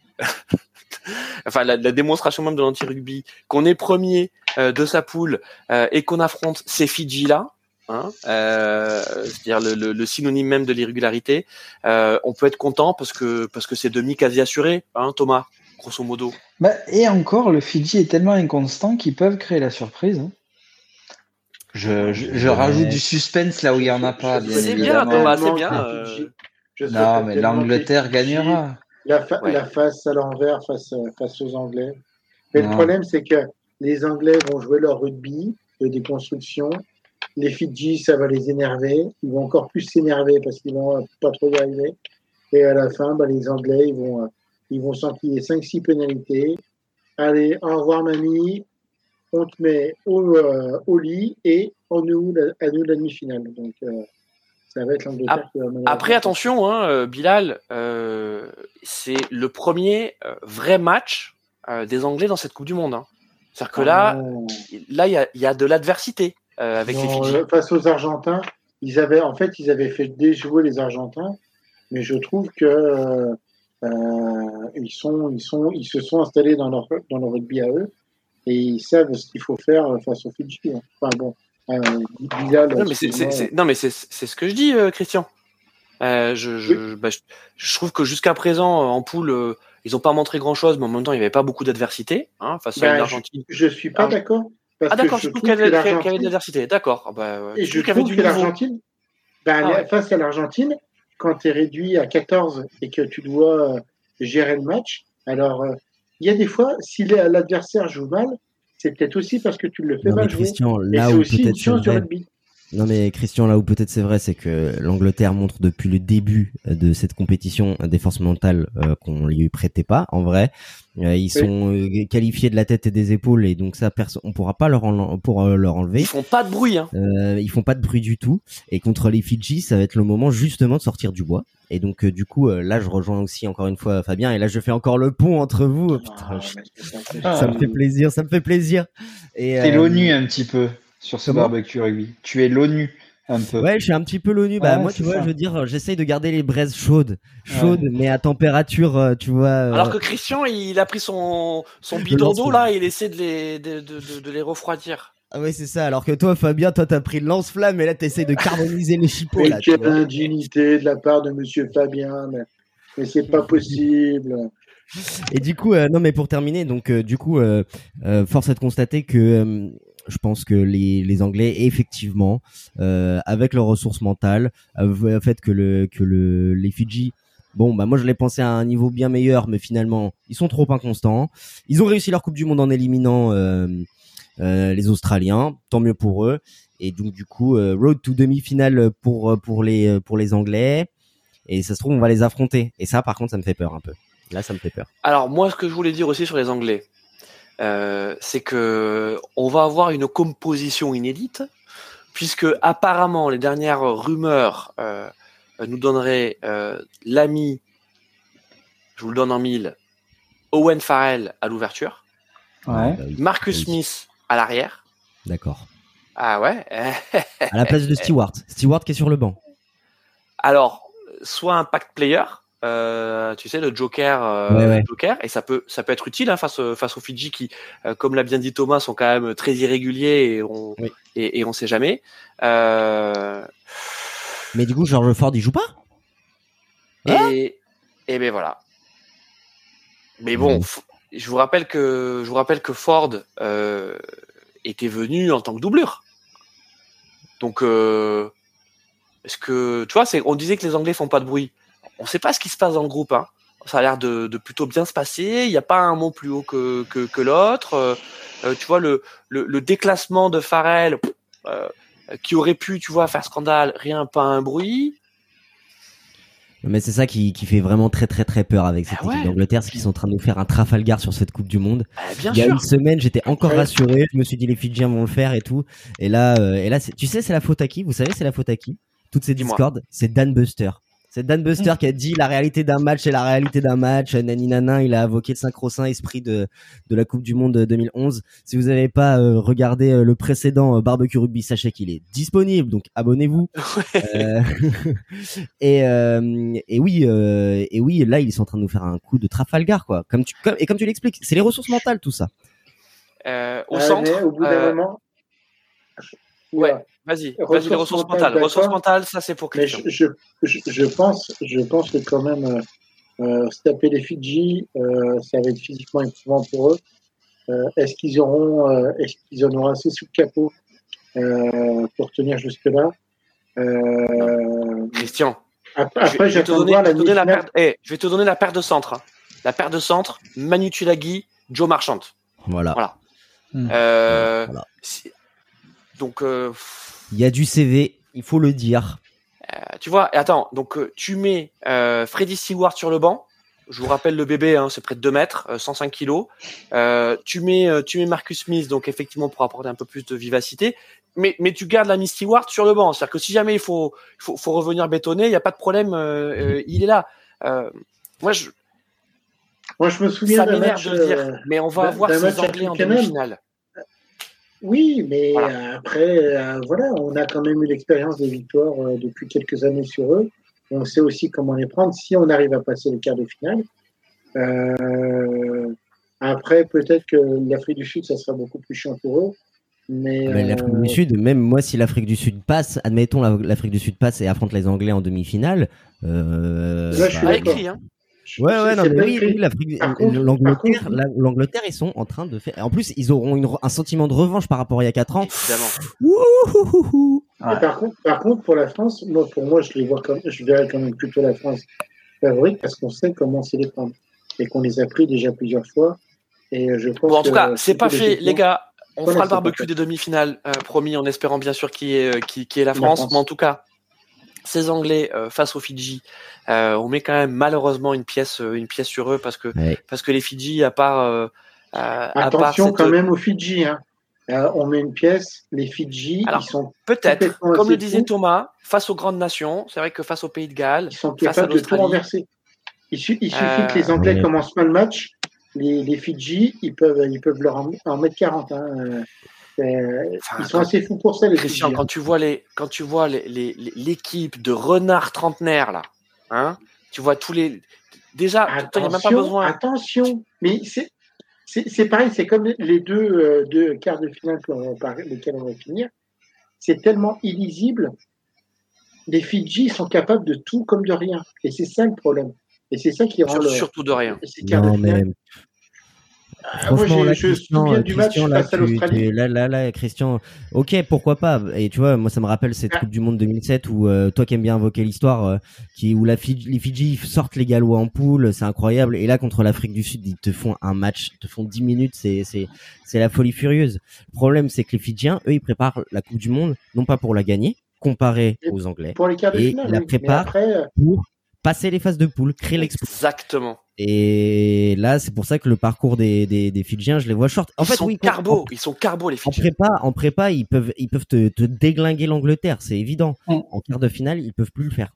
enfin la, la, démonstration même de l'anti-rugby, qu'on est premier euh, de sa poule euh, et qu'on affronte ces Fidji là, hein, euh, c'est-à-dire le, le, le, synonyme même de l'irrégularité, euh, on peut être content parce que parce que c'est demi quasi assuré, hein, Thomas, grosso modo. Bah, et encore, le Fidji est tellement inconstant qu'ils peuvent créer la surprise. Hein. Je, je, je rajoute du suspense là où il n'y en a pas, bien C'est bien. Thomas, c'est bien. euh, Je Non, mais l'Angleterre gagnera. La, fa- Ouais. la face à l'envers face, aux Anglais. Mais le problème, c'est que les Anglais vont jouer leur rugby de déconstruction. Les Fidji, ça va les énerver. Ils vont encore plus s'énerver parce qu'ils vont euh, pas trop y arriver. Et à la fin, bah, les Anglais, ils vont, euh, ils vont s'enquiller 5-6 pénalités. Allez, au revoir, mamie. On te met au, euh, au lit et on nous, à nous la demi-finale. Donc, euh, ça va être l'Angleterre qui va mener la Après, attention, hein, euh, Bilal, euh, c'est le premier euh, vrai match euh, des Anglais dans cette Coupe du Monde. hein. C'est-à-dire que là, Non. là, il y a, il y a de l'adversité euh, avec les Fidji. face aux Argentins, ils avaient, en fait, ils avaient fait déjouer les Argentins, mais je trouve que ils sont, ils sont, ils se sont installés dans leur dans leur rugby à eux et ils savent ce qu'il faut faire face aux Fidji. hein. Enfin bon, euh, Non, mais c'est, c'est- excuse-moi, c'est- non, mais c'est, c'est ce que je dis, euh, Christian. Euh, je, je, bah, je, je trouve que jusqu'à présent, en poule, ils n'ont pas montré grand-chose, mais en même temps, il n'y avait pas beaucoup d'adversité hein, face à Ben, une je- je suis pas Ah. d'accord. Parce Ah d'accord, que je je trouve qu'il y avait, de l'Argentine, l'adversité. D'accord. Bah, et je je trouve que l'Argentine, ben, Ah ouais. face à l'Argentine, quand tu es réduit à 14 et que tu dois gérer le match, alors euh, il y a des fois, si la- l'adversaire joue mal, c'est peut-être aussi parce que tu le fais Non, jouer. Christian, là où aussi une peut-être c'est science du vrai, rugby. Non mais Christian, là où peut-être c'est vrai, c'est que l'Angleterre montre depuis le début de cette compétition des forces mentales euh, qu'on lui prêtait pas. En vrai, Euh, ils sont euh, qualifiés de la tête et des épaules et donc ça, on pourra pas leur, en- pour euh, leur enlever. Ils font pas de bruit. Hein. Euh, ils font pas de bruit du tout. Et contre les Fidji, ça va être le moment justement de sortir du bois. Et donc euh, du coup, euh, là, je rejoins aussi encore une fois Fabien. Et là, je fais encore le pont entre vous. Oh, putain, Ah, je- mais c'est Ah, ça me fait plaisir, ça me fait plaisir. Et T'es euh, l'ONU un petit peu sur ce comment barbecue rugby. Tu es l'ONU un peu. Ouais, je suis un petit peu l'ONU. Bah Ouais, moi, tu vois, ça. je veux dire, j'essaye de garder les braises chaudes, chaudes, mais à température, tu vois. euh, Alors que Christian, il a pris son, bidon d'eau là, et il essaie de les, de, de, de, de les refroidir. Ah ouais, c'est ça. Alors que toi, Fabien, toi, t'as pris le lance-flamme et là, t'essayes de carboniser les chipots Mais là. quelle indignité de la part de Monsieur Fabien, mais, mais c'est pas possible. Et du coup, euh, non, mais pour terminer, donc euh, du coup, euh, force est de constater que je pense que les, les Anglais, effectivement, avec leurs ressources mentales, le fait que le que le les Fidji, bon, bah moi je l'ai pensé à un niveau bien meilleur, mais finalement, ils sont trop inconstants. Ils ont réussi leur Coupe du Monde en éliminant euh, les Australiens, tant mieux pour eux. Et donc du coup, euh, road to demi-finale pour pour les pour les Anglais. Et ça se trouve, on va les affronter. Et ça, par contre, ça me fait peur un peu. Là, ça me fait peur. Alors moi, ce que je voulais dire aussi sur les Anglais, euh, c'est que on va avoir une composition inédite, puisque apparemment les dernières rumeurs euh, nous donneraient euh, l'ami, je vous le donne en mille, Owen Farrell à l'ouverture, Ouais. Bah. Marcus Oui. Smith à l'arrière. D'accord. Ah ouais. À la place de Stewart. Stewart qui est sur le banc. Alors, soit un pact player, euh, tu sais, le Joker, euh, Ouais, ouais. le Joker, et ça peut, ça peut être utile hein, face, face aux Fidji qui, euh, comme l'a bien dit Thomas, sont quand même très irréguliers et on, Oui. et, et on sait jamais. Mais du coup, George Ford, il joue pas? Hein? et, et ben voilà. Mais bon. Je vous rappelle que, je vous rappelle que Ford euh, était venu en tant que doublure. Donc, euh, est-ce que, tu vois, on disait que les Anglais font pas de bruit. On sait pas ce qui se passe dans le groupe. Hein. Ça a l'air de, plutôt bien se passer. Il n'y a pas un mot plus haut que, l'autre. Euh, tu vois, le, le, déclassement de Farrell, qui aurait pu, tu vois, faire scandale, rien, pas un bruit. Mais c'est ça qui, qui fait vraiment très très très peur avec cette Ah ouais. équipe d'Angleterre, c'est qu'ils sont en train de nous faire un Trafalgar sur cette Coupe du Monde. Bien Il y a sûr. une semaine, j'étais encore Ouais. rassuré. Je me suis dit les Fidjiens vont le faire et tout. Et là, euh, et là, c'est- tu sais, c'est la faute à qui? Vous savez, c'est la faute à qui? Toutes ces Dis-moi. discords, c'est Dan Buster. C'est Dan Buster qui a dit la réalité d'un match, c'est la réalité d'un match. Nani nana, il a invoqué le synchro-saint esprit de de la Coupe du Monde 2011. Si vous n'avez pas euh, regardé euh, le précédent euh, barbecue rugby, sachez qu'il est disponible, donc abonnez-vous. Euh, et euh, et oui euh, et oui là ils sont en train de nous faire un coup de Trafalgar quoi comme tu comme, et comme tu l'expliques c'est les ressources mentales tout ça Euh, au Ouais, centre, au bout d'un euh, moment, Ouais, vas-y, les ressources mentales. Ressources mentales, ça c'est pour Christian. Mais je, je, je, pense, je pense que quand même, euh, euh se taper les Fidji, euh, ça va être physiquement éprouvant pour eux. Euh, est-ce qu'ils auront, euh, est-ce qu'ils en auront assez sous le capot euh, pour tenir jusque-là? Christian. Après, je, vais te donner, la perte, eh, je vais te donner la paire de centre. Hein. La paire de centre, Manu Tulagi, Joe Marchant. Voilà. Voilà. Voilà. Donc. Euh, il y a du CV, il faut le dire. Euh, tu vois, attends, donc euh, tu mets Freddy Stewart sur le banc. Je vous rappelle le bébé, hein, c'est près de 2 mètres, 105 kilos. tu mets, tu mets Marcus Smith, donc effectivement pour apporter un peu plus de vivacité. Mais, mais tu gardes la Miss Stewart sur le banc. C'est-à-dire que si jamais il faut, faut, faut revenir bétonner, il n'y a pas de problème, il est là. moi, je, moi, je me souviens d'un match. De dire, mais on va avoir ces Anglais en demi-finale. Oui, mais après, euh, voilà, on a quand même eu l'expérience des victoires euh, depuis quelques années sur eux. On sait aussi comment les prendre si on arrive à passer le quart de finale. Euh, après, peut-être que l'Afrique du Sud, ça sera beaucoup plus chiant pour eux. Mais, l'Afrique du Sud, même moi, si l'Afrique du Sud passe, admettons l'Afrique du Sud passe et affronte les Anglais en demi-finale. Là, je suis écrit, hein? Ouais, ouais, non, mais oui, l'Afrique, l'Angleterre, l'Angleterre, ils sont en train de faire. En plus, ils auront une, un sentiment de revanche par rapport à il y a 4 ans. Évidemment. par, contre, par contre, pour la France, moi, pour moi, je les vois comme, je verrais quand même plutôt la France favorite parce qu'on sait comment c'est les prendre et qu'on les a pris déjà plusieurs fois. Et je pense bon, en tout cas, c'est pas fait, les gars. On fera le barbecue des demi-finales, euh, promis, en espérant bien sûr qui est, qui, qui est la France. Mais en tout cas, ces Anglais euh, face aux Fidji, euh, on met quand même malheureusement une pièce, euh, une pièce sur eux parce que parce que les Fidji, à part attention quand même aux Fidji, hein. on met une pièce. Les Fidji, ils sont peut-être, comme le disait Thomas, face aux grandes nations. C'est vrai que face au Pays de Galles, ils sont capables de tout renverser. Il, suffit que les Anglais commencent mal le match. Les, les, Fidji, ils peuvent, ils peuvent leur en, mettre 40. Hein ils sont assez fous pour ça, les Christian, quand tu vois les, quand tu vois l'équipe de renards trentenaires là, hein, tu vois tous les, déjà, il n'y a même pas besoin. Attention, mais c'est, c'est, pareil, c'est comme les deux, euh, deux quarts de finale par lesquels on va finir. C'est tellement illisible. Les Fidji sont capables de tout comme de rien, et c'est ça le problème. Et c'est ça qui rend surtout de rien. Non, mais Franchement, là, Christian, Christian là, tu, là, là, là, Christian, ok, pourquoi pas. Et tu vois, moi, ça me rappelle cette Coupe du Monde 2007 où euh, toi qui aimes bien invoquer l'histoire, euh, qui où la les Fidji sortent les Gallois en poule, c'est incroyable. Et là, contre l'Afrique du Sud, ils te font un match, ils te font 10 minutes, c'est c'est c'est la folie furieuse. Le problème, c'est que les Fidjiens, eux, ils préparent la Coupe du Monde non pas pour la gagner, comparé aux Anglais, pour les et finale, la préparent euh, pour passer les phases de poule, créer l'exploit. Exactement. Et là, c'est pour ça que le parcours des, des, des Fidjiens, je les vois short. En ils fait, sont oui, carbo, ils sont carbo les Fidjiens. En prépa, en prépa, ils peuvent, ils peuvent te, te déglinguer l'Angleterre, c'est évident. En quart de finale, ils peuvent plus le faire.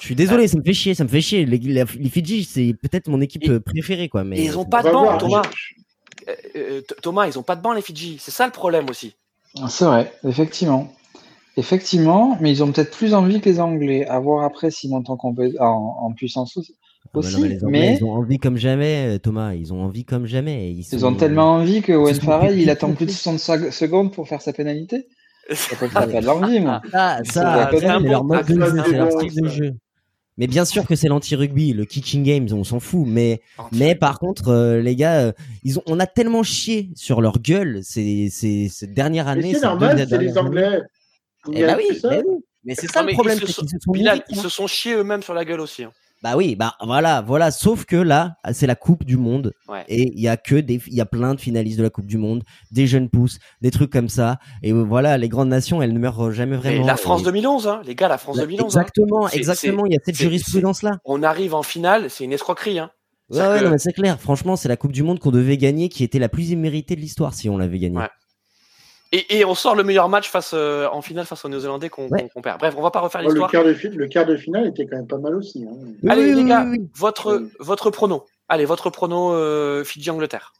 Je suis désolé, ça me fait chier, ça me fait chier. Les, les, Fidji, c'est peut-être mon équipe préférée, quoi. Mais ils ont pas de banc, Thomas. Euh, euh, Thomas, ils ont pas de banc les Fidji. C'est ça le problème aussi. C'est vrai, effectivement. Effectivement, mais ils ont peut-être plus envie que les Anglais. À voir après s'ils montent en, en, puissance aussi. Ah bah mais, ils ont envie comme jamais, euh, Thomas. Ils ont envie comme jamais. Ils, ont tellement envie que Owen Farrell, il attend plus de 60 secondes pour faire sa pénalité. Ça peut pas de l'envie, moi. Ah, ça, c'est leur mode de jeu, c'est leur style de jeu. Mais bien sûr que c'est l'anti-rugby, le kicking game, on s'en fout. Mais, mais par contre, euh, les gars, euh, ils ont, on a tellement chié sur leur gueule ces, ces, cette dernière année. C'est normal, c'est les Anglais. Eh bah oui, mais, c'est ça le problème. Ils se, sont, ils se sont chiés eux-mêmes sur la gueule aussi. Hein. Bah oui, bah voilà, voilà. Sauf que là, c'est la Coupe du Monde et il y a que des, il y a plein de finalistes de la Coupe du Monde, des jeunes pousses, des trucs comme ça. Et voilà, les grandes nations, elles ne meurent jamais vraiment. Et la France 2011, hein, les gars, la France 2011. Hein. Exactement, exactement. Il y a cette jurisprudence là. On arrive en finale, c'est une escroquerie. Hein. Ouais, ouais, non, mais c'est clair. Franchement, c'est la Coupe du Monde qu'on devait gagner, qui était la plus imméritée de l'histoire si on l'avait gagnée. Et, et, on sort le meilleur match face euh, en finale face aux Néo-Zélandais qu'on perd. Bref, on va pas refaire l'histoire. le, quart de, le quart de finale était quand même pas mal aussi. Hein. Allez les gars, votre votre prono. Allez, votre prono euh, Fidji-Angleterre.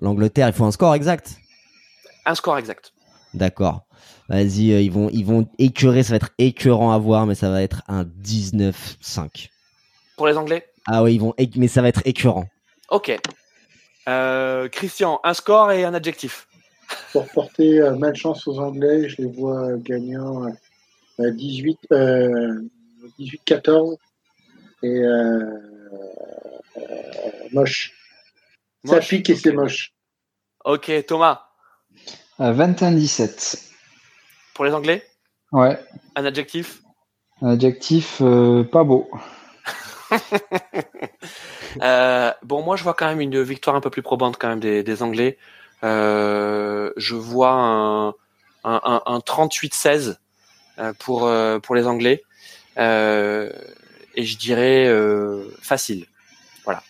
L'Angleterre, il faut un score exact. Un score exact. D'accord. Vas-y, euh, ils vont ils vont écœurer, ça va être écœurant à voir, mais ça va être un 19-5. Pour les Anglais? Ah oui, ils vont, mais ça va être écœurant. Ok. Euh, Christian, un score et un adjectif. Pour porter malchance aux Anglais, je les vois gagnant 18, 18-14 et moche. Ça pique et c'est moche. Ok, Thomas. 21-17. Pour les Anglais? Ouais. Un adjectif? Un adjectif pas beau. Euh, bon, moi, je vois quand même une victoire un peu plus probante quand même des, Anglais. Euh, je vois un, un, un, 38-16 euh, pour pour les Anglais et je dirais facile. Voilà.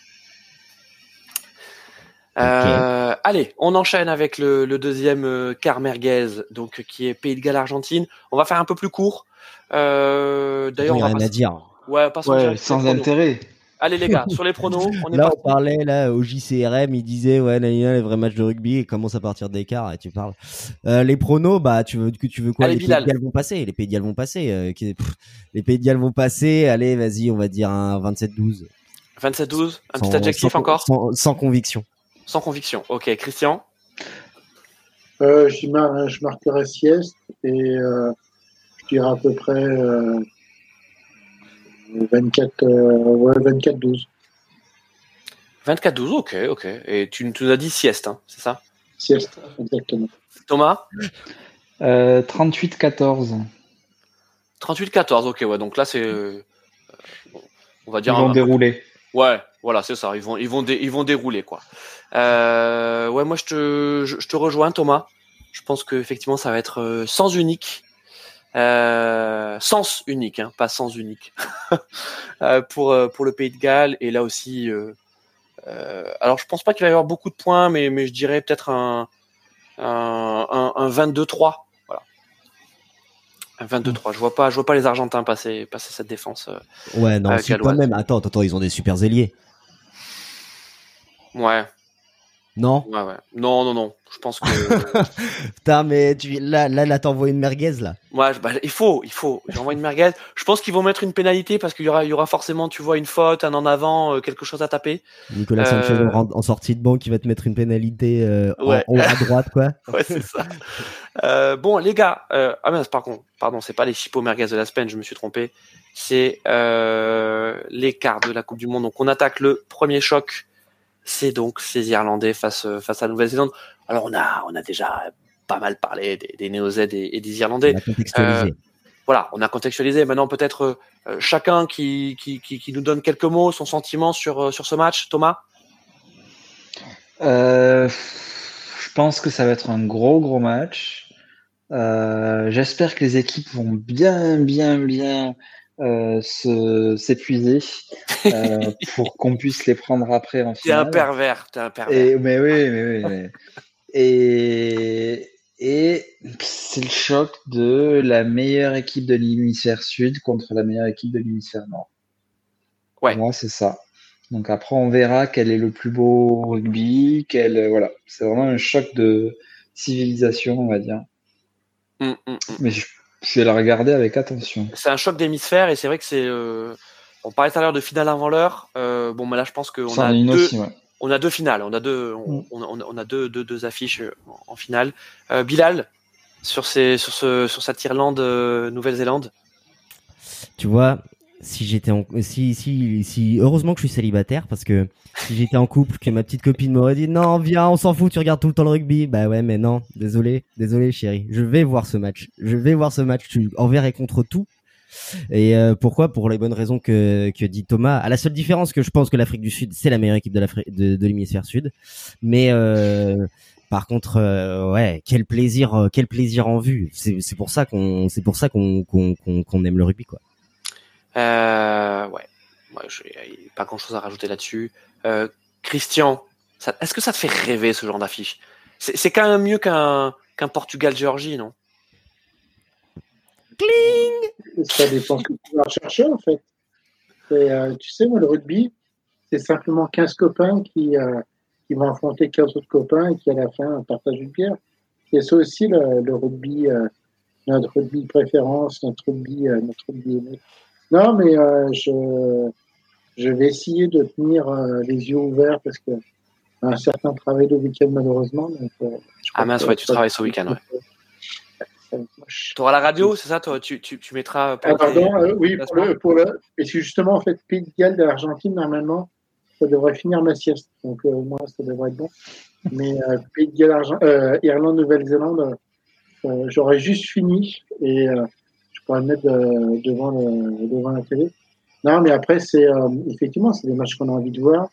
allez, on enchaîne avec le, le deuxième quart merguez, donc qui est Pays de Galles Argentine. On va faire un peu plus court. D'ailleurs, on va rien à dire. Ouais, ouais sans intérêt. Allez les gars, sur les pronos, on est Là, on parlait là au JCRM, il disait ouais, les vrais matchs de rugby, et commence à partir d'écart et tu parles. Euh, les pronos, bah tu veux que tu veux quoi? Les Pays de vont passer, les Pays de vont passer. Euh, les Pays de vont passer. Allez, vas-y, on va dire un 27-12. 27-12, un petit adjectif encore? sans, conviction. Sans conviction. Ok, Christian? Euh, je, mar je marquerai sieste et euh, je dirais à peu près 24, ouais, 24-12. 24-12, ok, ok. Et tu, nous as dit sieste, hein, c'est ça? Sieste, exactement. Thomas? Euh, 38-14. 38-14, ok, ouais. Donc là, c'est. Euh, on va dire. Ils vont dérouler. Ouais, voilà, c'est ça. Ils vont, ils vont, ils vont dérouler, quoi. Euh, ouais, moi, je te, je, te rejoins, Thomas. Je pense qu'effectivement, ça va être euh, sans unique. Euh, sens unique, hein, pas sens unique, euh, pour, euh, pour le Pays de Galles. Et là aussi, euh, alors je pense pas qu'il va y avoir beaucoup de points, mais, mais je dirais peut-être un, un, un, 22-3. Voilà. Un 22-3. Je vois pas, je vois pas les Argentins passer, passer cette défense. ouais, non, si quand même. Attends, attends, ils ont des super ailiers. Ouais, non? Ouais, ouais. Non, non, non. Je pense que. Putain, mais tu, là, là, là t'envoies une merguez, là. Ouais, bah, il faut, il faut. J'envoie une merguez. Je pense qu'ils vont mettre une pénalité parce qu'il y aura, il y aura forcément, tu vois, une faute, un en avant, euh, quelque chose à taper. Nicolas Sanchez euh, en, sortie de banque, qui va te mettre une pénalité euh, en, haut à droite, quoi. ouais, c'est ça. euh, bon, les gars. Euh, ah mince, par contre, pardon, c'est pas les chipos merguez de la semaine, je me suis trompé. C'est les quarts de la Coupe du Monde. Donc, on attaque le premier choc c'est donc ces Irlandais face face à la Nouvelle-Zélande. Alors on a on a déjà pas mal parlé des, des Néo-Z et, des Irlandais. On a contextualisé. Euh, voilà, on a contextualisé. Maintenant peut-être euh, chacun qui, qui, qui, qui, nous donne quelques mots, son sentiment sur euh, sur ce match. Thomas? je pense que ça va être un gros gros match. J'espère que les équipes vont bien bien bien euh, s'épuiser euh, pour qu'on puisse les prendre après en finale. T'es un pervers, t'es un pervers. Et, mais oui, mais oui. et et c'est le choc de la meilleure équipe de l'hémisphère sud contre la meilleure équipe de l'hémisphère nord. Ouais. moi, c'est ça. Donc après, on verra quel est le plus beau rugby, quel voilà. C'est vraiment un choc de civilisation, on va dire. Hum, hum, hum. Mais je je vais la regarder avec attention. C'est un choc d'hémisphère et c'est vrai que c'est. Euh, on parlait tout à l'heure de finale avant l'heure. Euh, bon, mais là, je pense qu'on a, deux, on a deux finales. On a deux, on, mm. on, a deux, deux, deux, affiches euh, en finale. Euh, Bilal, sur, ces, sur, ce, sur cette Irlande, Nouvelle-Zélande. Tu vois, si j'étais en si si si heureusement que je suis célibataire parce que si j'étais en couple que ma petite copine m'aurait dit non viens on s'en fout tu regardes tout le temps le rugby. Bah ouais mais non désolé désolé chérie. Je vais voir ce match. Je vais voir ce match. Tu envers et contre tout. Et euh, pourquoi? Pour les bonnes raisons que que dit Thomas. À la seule différence que je pense que l'Afrique du Sud c'est la meilleure équipe de l'Afrique de, l'hémisphère sud. Mais euh, par contre, euh, ouais, quel plaisir, quel plaisir en vue. C'est pour ça qu'on, c'est pour ça qu'on qu'on aime le rugby, quoi. Euh, ouais, ouais pas grand chose à rajouter là-dessus. Euh, Christian, est-ce que ça te fait rêver ce genre d'affiche? C'est quand même mieux qu'un qu'un Portugal-Géorgie, non? Cling Ça dépend ce que tu vas chercher en fait. Euh, tu sais, moi, le rugby, c'est simplement 15 copains qui, euh, qui vont affronter 15 autres copains et qui, à la fin, partagent une pierre. Et c'est aussi le, le rugby, euh, notre rugby préférence, notre rugby, notre rugby non, mais euh, je, je vais essayer de tenir euh, les yeux ouverts parce que un certain travail de week-end malheureusement. Donc, euh, Ah mince, ouais, tu travailles ce week-end, ouais. Tu auras la radio, c'est ça toi, tu, tu, tu, mettras. ah, pardon, euh, oui, pour le, pour le, et c'est justement, en fait, Pays de Galles de l'Argentine, normalement, ça devrait finir ma sieste. Donc, euh, moi, ça devrait être bon. Mais euh, Pays de Galles, euh, Irlande, Nouvelle-Zélande, euh, j'aurais juste fini et pourrais me mettre devant, le, devant la télé. Non, mais après, c'est effectivement, c'est des matchs qu'on a envie de voir.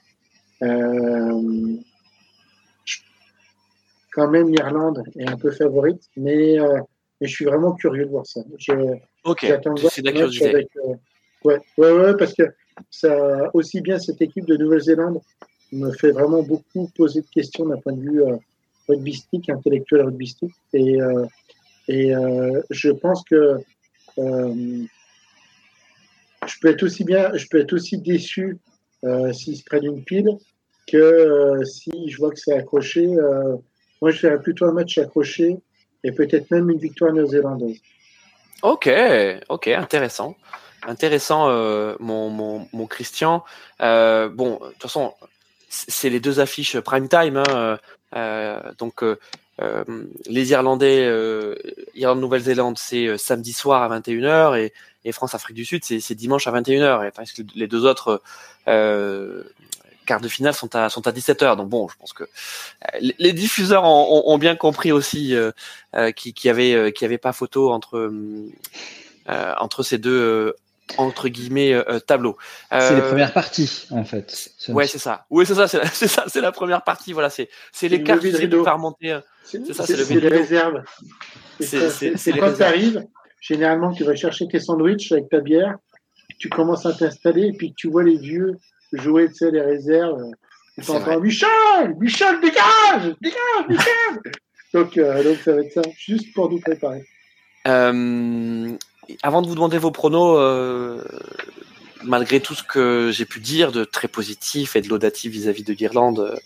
quand même, l'Irlande est un peu favorite, mais mais je suis vraiment curieux de voir ça. Je, ok, c'est de euh, ouais, ouais, ouais, parce que ça, aussi bien cette équipe de Nouvelle-Zélande me fait vraiment beaucoup poser de questions d'un point de vue euh, rugbystique, intellectuel rugbystique. Et, euh, et euh, je pense que euh, je peux être aussi bien, je peux être aussi déçu euh, s'ils se prennent une pile que si je vois que c'est accroché. moi, je ferais plutôt un match accroché et peut-être même une victoire néo-zélandaise. Ok, ok, intéressant. Intéressant, euh, mon, mon, mon, Christian. Euh, bon, de toute façon, c'est les deux affiches prime time. Hein, euh, donc, euh, euh, les Irlandais, Irlande-Nouvelle-Zélande, c'est samedi soir à 21h et, et France-Afrique du Sud, c'est dimanche à 21h. Et, enfin, les deux autres quarts de finale sont à sont à 17h. Donc bon, je pense que euh, les diffuseurs ont, ont bien compris aussi euh, euh, qu'il qui avait euh, qui avait pas photo entre euh, entre ces deux entre guillemets tableaux. c'est les premières parties en fait. Ouais, c'est ça. Oui, c'est ça, c'est ça, c'est la première partie. Voilà, c'est c'est les cartes qui remonter. C'est ça, c'est le les réserves. C'est quand tu arrives, généralement tu vas chercher tes sandwichs avec ta bière, tu commences à t'installer et puis tu vois les vieux jouer, tu sais, les réserves. Tu entends Michel, Michel, dégage, dégage, Michel. donc, euh, donc, ça va être ça, juste pour nous préparer. Euh, avant de vous demander vos pronos, euh, malgré tout ce que j'ai pu dire de très positif et de laudatif vis-à-vis de l'Irlande,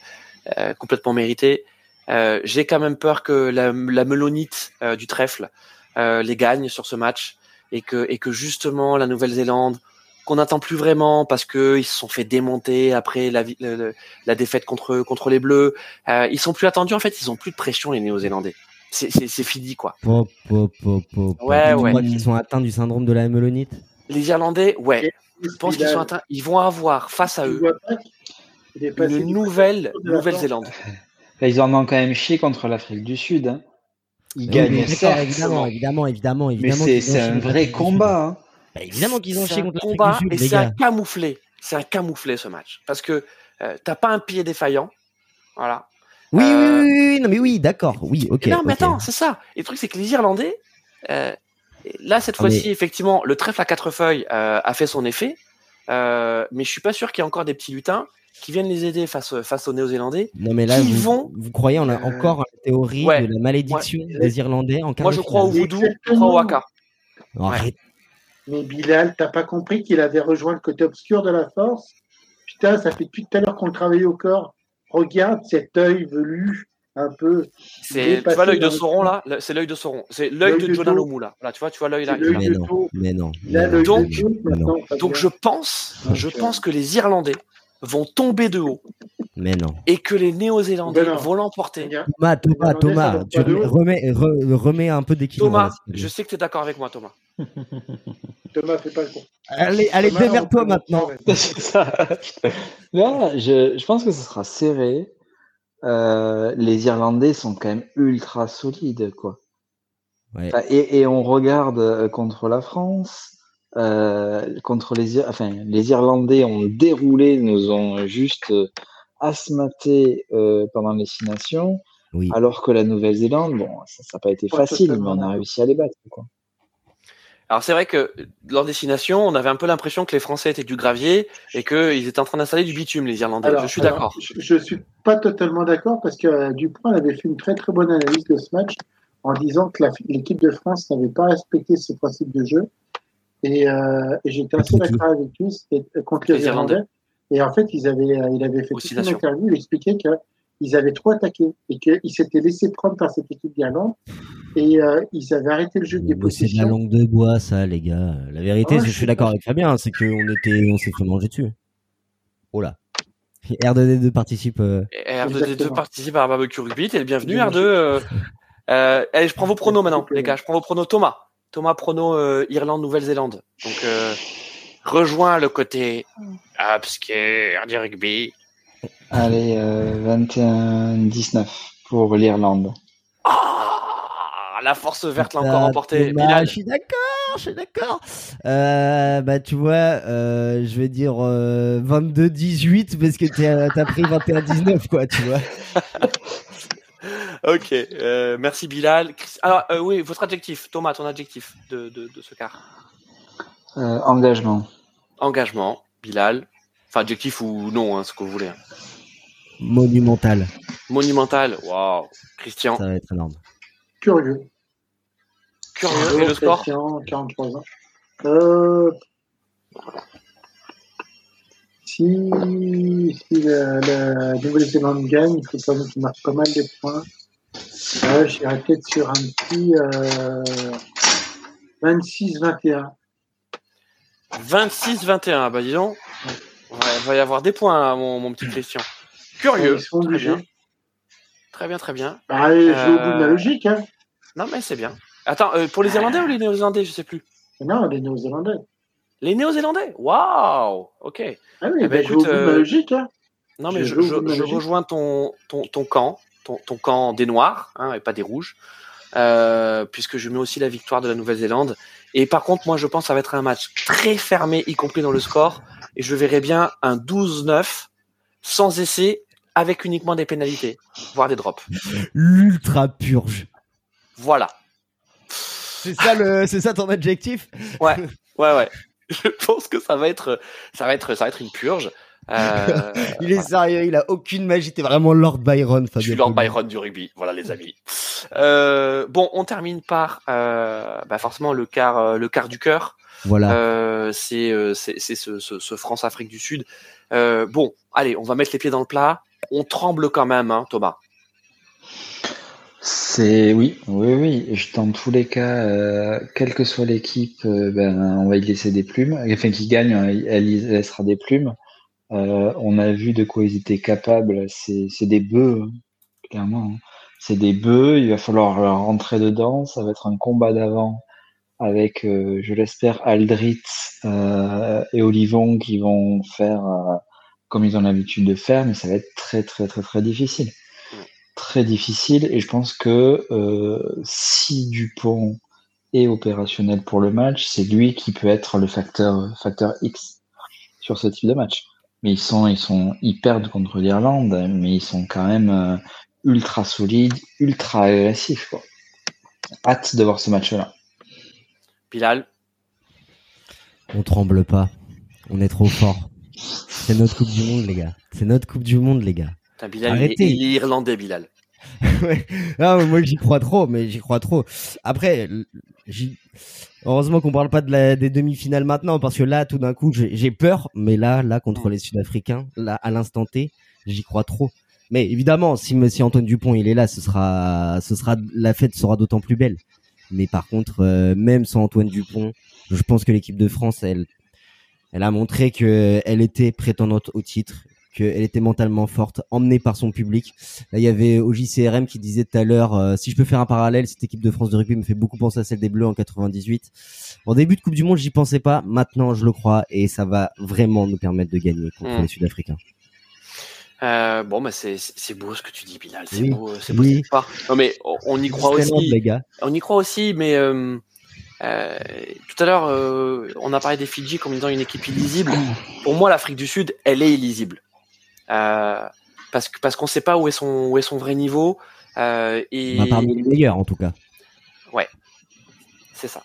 euh, complètement mérité, euh, j'ai quand même peur que la, la melonite euh, du trèfle les gagne sur ce match et que, et que justement la Nouvelle-Zélande qu'on n'attend plus vraiment parce que ils se sont fait démonter après la, la, la défaite contre contre les Bleus. Euh, ils sont plus attendus en fait, ils ont plus de pression les Néo-Zélandais. C'est c'est fini quoi. Pop, pop, pop, pop. Ouais ouais. Ils sont atteints du syndrome de la mélonite. Les Irlandais, ouais. Je pense qu'ils sont atteints. Ils vont avoir face à eux une nouvelle Nouvelle-Zélande. Ils en ont quand même chié contre l'Afrique du Sud. Hein. Ils gagnent certes. Évidemment, évidemment, évidemment, évidemment. Mais c'est un vrai combat. Hein. Bah, évidemment qu'ils ont chié contre combat Sud, et c'est un camouflé. C'est un camouflé ce match parce que euh, t'as pas un pied défaillant, voilà. Oui, euh... oui, oui, oui, non mais oui, d'accord, oui, ok. Non mais okay. attends, c'est ça. Et le truc c'est que les Irlandais, euh, là cette fois-ci mais... effectivement, le trèfle à quatre feuilles euh, a fait son effet, euh, mais je suis pas sûr qu'il y ait encore des petits lutins qui viennent les aider face face aux Néo-Zélandais. Non mais là, qui vous, vont... vous croyez on a encore la théorie Ouais. de la malédiction Ouais. des Irlandais en Moi de je crois au voodoo, je crois au. Arrête. Mais Bilal, t'as pas compris qu'il avait rejoint le côté obscur de la force? Putain, ça fait depuis tout à l'heure qu'on le travaille au corps. Regarde cet œil velu, un peu. C'est, tu vois l'œil de Sauron là, c'est l'œil de Sauron, c'est l'œil de de Jonah. Lomu là. Là, tu vois, tu vois l'œil là. Mais non, mais mais Donc- je pense, je pense que les Irlandais vont tomber de haut Mais non. et que les Néo-Zélandais Ben vont l'emporter. Thomas, Thomas, Thomas, tu remets, re- remets un peu d'équilibre. Thomas, je sais que tu es d'accord avec moi, Thomas. Thomas, fais pas le con. Allez, allez, démerde-toi maintenant. C'est ça. Là, je, je pense que ce sera serré. Euh, les Irlandais sont quand même ultra solides, quoi. Ouais. Et, et on regarde euh, contre la France, euh, contre les, enfin, les Irlandais ont déroulé, nous ont juste asthmaté euh, pendant les Six Nations, Oui. alors que la Nouvelle-Zélande, bon, ça n'a pas été facile, mais on a réussi à les battre, quoi. Alors c'est vrai que lors des Six Nations, on avait un peu l'impression que les Français étaient du gravier et qu'ils étaient en train d'installer du bitume, les Irlandais. Alors, je suis d'accord. Je, je suis pas totalement d'accord parce que euh, Dupont avait fait une très très bonne analyse de ce match en disant que l'équipe de France n'avait pas respecté ses principes de jeu. Et, euh, et j'étais assez d'accord avec lui c'était contre les, Les Irlandais. Irlandais. Et en fait, ils avaient, euh, il avait fait une interview, il expliquait qu'ils avaient trop attaqué et qu'ils s'étaient laissés prendre par cette équipe d'Irlande et euh, ils avaient arrêté le jeu des Mais c'est de la possessions. langue de bois, ça, les gars. La vérité, que je je suis d'accord avec Fabien, c'est qu'on était, on s'est fait manger dessus. Oh là. R2D2 participe. euh, R2D2 Exactement. participe à Barbecue Rugby. T'es le bienvenu, R2. Euh, euh, allez, je prends vos pronos maintenant, les gars. Je prends vos pronos. Thomas. Thomas, pronos euh, Irlande, Nouvelle-Zélande. Donc, euh, rejoins le côté obscur du rugby. Allez, euh, 21-19 pour l'Irlande. Ah, la force verte l'a encore emporté. Bilal. Je suis d'accord, je suis d'accord. Euh, bah tu vois, euh, je vais dire euh, 22-18 parce que t'as pris 21-19 quoi, tu vois. Ok, euh, merci Bilal. Alors, euh, oui, votre adjectif. Thomas, ton adjectif de, de, de ce quart. Euh, engagement. Engagement, Bilal. Enfin, adjectif ou non, hein, ce que vous voulez. hein. Monumental, Monumental, waouh. Christian, ça va être énorme. Curieux. curieux. Et le score Christian, 43 ans. Euh, si si la, la Nouvelle-Zélande gagne, il faut quand même qu'il marque pas mal de points. Euh, J'irai peut-être sur un petit euh, 26-21. 26-21, bah dis donc. Ouais, il va y avoir des points, là, mon, mon petit Christian. Curieux. Très bien. Très bien, très bien. Bah, je vais au bout de Euh, la logique. Hein. Non, mais c'est bien. Attends, euh, pour les Irlandais ou les Néo-Zélandais, je sais plus? Non, les Néo-Zélandais. Les Néo-Zélandais? Waouh Ok. Ah oui, Eh ben, bah, je vais au écoute, bout de la euh, logique. Hein. Non, mais Je rejoins ton, ton, ton camp, ton, ton camp des Noirs, hein, et pas des Rouges, euh, puisque je mets aussi la victoire de la Nouvelle-Zélande. Et par contre, moi, je pense que ça va être un match très fermé, y compris dans le score, et je verrai bien un 12-9, sans essai, avec uniquement des pénalités, voire des drops. L'ultra purge. Voilà. C'est ça le, c'est ça ton adjectif? Ouais, ouais, ouais. Je pense que ça va être, ça va être, ça va être une purge. Euh, Il est sérieux, il a aucune magie. T'es vraiment Lord Byron, Je Fabien. suis Lord. Byron du rugby, voilà les amis. Euh, bon, on termine par euh, bah forcément le quart, le quart du cœur. Voilà. Euh, c'est c'est c'est ce, ce, ce France Afrique du Sud. Euh, bon, allez, on va mettre les pieds dans le plat. On tremble quand même, hein, Thomas. C'est oui, oui, oui. Je- Dans tous les cas, euh, quelle que soit l'équipe, euh, ben, on va y laisser des plumes. Enfin, qui gagne, hein, elle y laissera des plumes. Euh, on a vu de quoi ils étaient capables. C'est des bœufs, hein, clairement. hein. C'est des bœufs. Il va falloir leur rentrer dedans. Ça va être un combat d'avant avec, euh, je l'espère, Aldrit euh, et Olivon qui vont faire euh, comme ils ont l'habitude de faire, mais ça va être très, très, très, très difficile très difficile et je pense que si Dupont est opérationnel pour le match, c'est lui qui peut être le facteur facteur X sur ce type de match. Mais ils sont ils sont ils perdent contre l'Irlande, mais ils sont quand même euh, ultra solides, ultra agressifs quoi. Hâte de voir ce match-là. Bilal, On tremble pas. On est trop fort. C'est notre Coupe du Monde, les gars. C'est notre Coupe du Monde, les gars. Il est, Arrêtez. il est irlandais, Bilal. Ouais. Moi j'y crois trop, mais j'y crois trop. Après, heureusement qu'on parle pas de la, des demi-finales maintenant, parce que là, tout d'un coup, j'ai peur. Mais là, là, contre les Sud-Africains, là, à l'instant T, j'y crois trop. Mais évidemment, si, si Antoine Dupont il est là, ce sera, ce sera, la fête sera d'autant plus belle. Mais par contre, euh, même sans Antoine Dupont, je pense que l'équipe de France, elle, elle a montré que elle était prétendante au titre, qu'elle était mentalement forte, emmenée par son public. Là, il y avait OJCRM qui disait tout à l'heure, euh, si je peux faire un parallèle, cette équipe de France de rugby me fait beaucoup penser à celle des Bleus en 98. En début de Coupe du Monde, j'y pensais pas. Maintenant, je le crois et ça va vraiment nous permettre de gagner contre Mm. les Sud-Africains. Euh, bon, bah c'est beau ce que tu dis, Bilal. C'est Oui, beau, euh, c'est beau oui. Non, mais on, on y croit aussi. les gars. On y croit aussi, mais euh, euh, tout à l'heure, on a parlé des Fidji comme étant une équipe illisible. Pour moi, l'Afrique du Sud, elle est illisible. Euh, parce que parce qu'on sait pas où est son où est son vrai niveau. Euh, et On a parmi les meilleurs, en tout cas. c'est ça,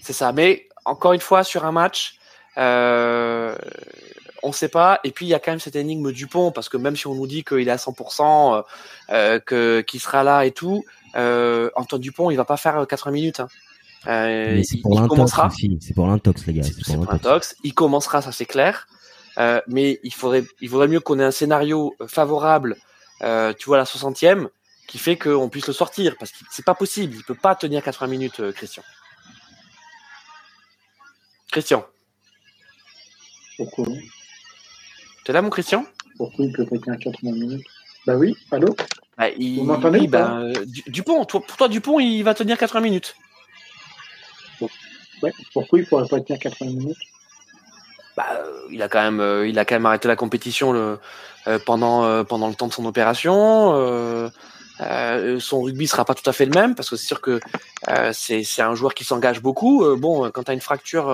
c'est ça. Mais encore une fois, sur un match, euh, on sait pas. Et puis il y a quand même cette énigme du pont parce que même si on nous dit qu'il est à 100%, euh, euh, que qu'il sera là et tout, euh, Antoine Dupont, il va pas faire 80 minutes. Hein. Euh, c'est il- pour l'intox commencera. aussi. C'est pour l'intox, les gars. C'est pour l'intox. tox. Il commencera, ça c'est clair. Euh, mais il faudrait, il vaudrait mieux qu'on ait un scénario euh, favorable, euh, tu vois, à la 60e, qui fait qu'on puisse le sortir. Parce que c'est pas possible. Il peut pas tenir 80 minutes, euh, Christian. Christian, Pourquoi t'es là, mon Christian? Pourquoi il peut pas tenir 80 minutes? Bah oui, allô? Bah, il- Vous m'entendez oui, bah, Du- Dupont, toi- pour toi, Dupont, il va tenir 80 minutes. ouais. Pourquoi il pourrait pas tenir 80 minutes? Bah, euh, il a quand même, euh, il a quand même arrêté la compétition le, euh, pendant pendant le temps de son opération. euh, son rugby sera pas tout à fait le même parce que c'est sûr que euh, c'est c'est un joueur qui s'engage beaucoup. Euh, bon, quand tu as une fracture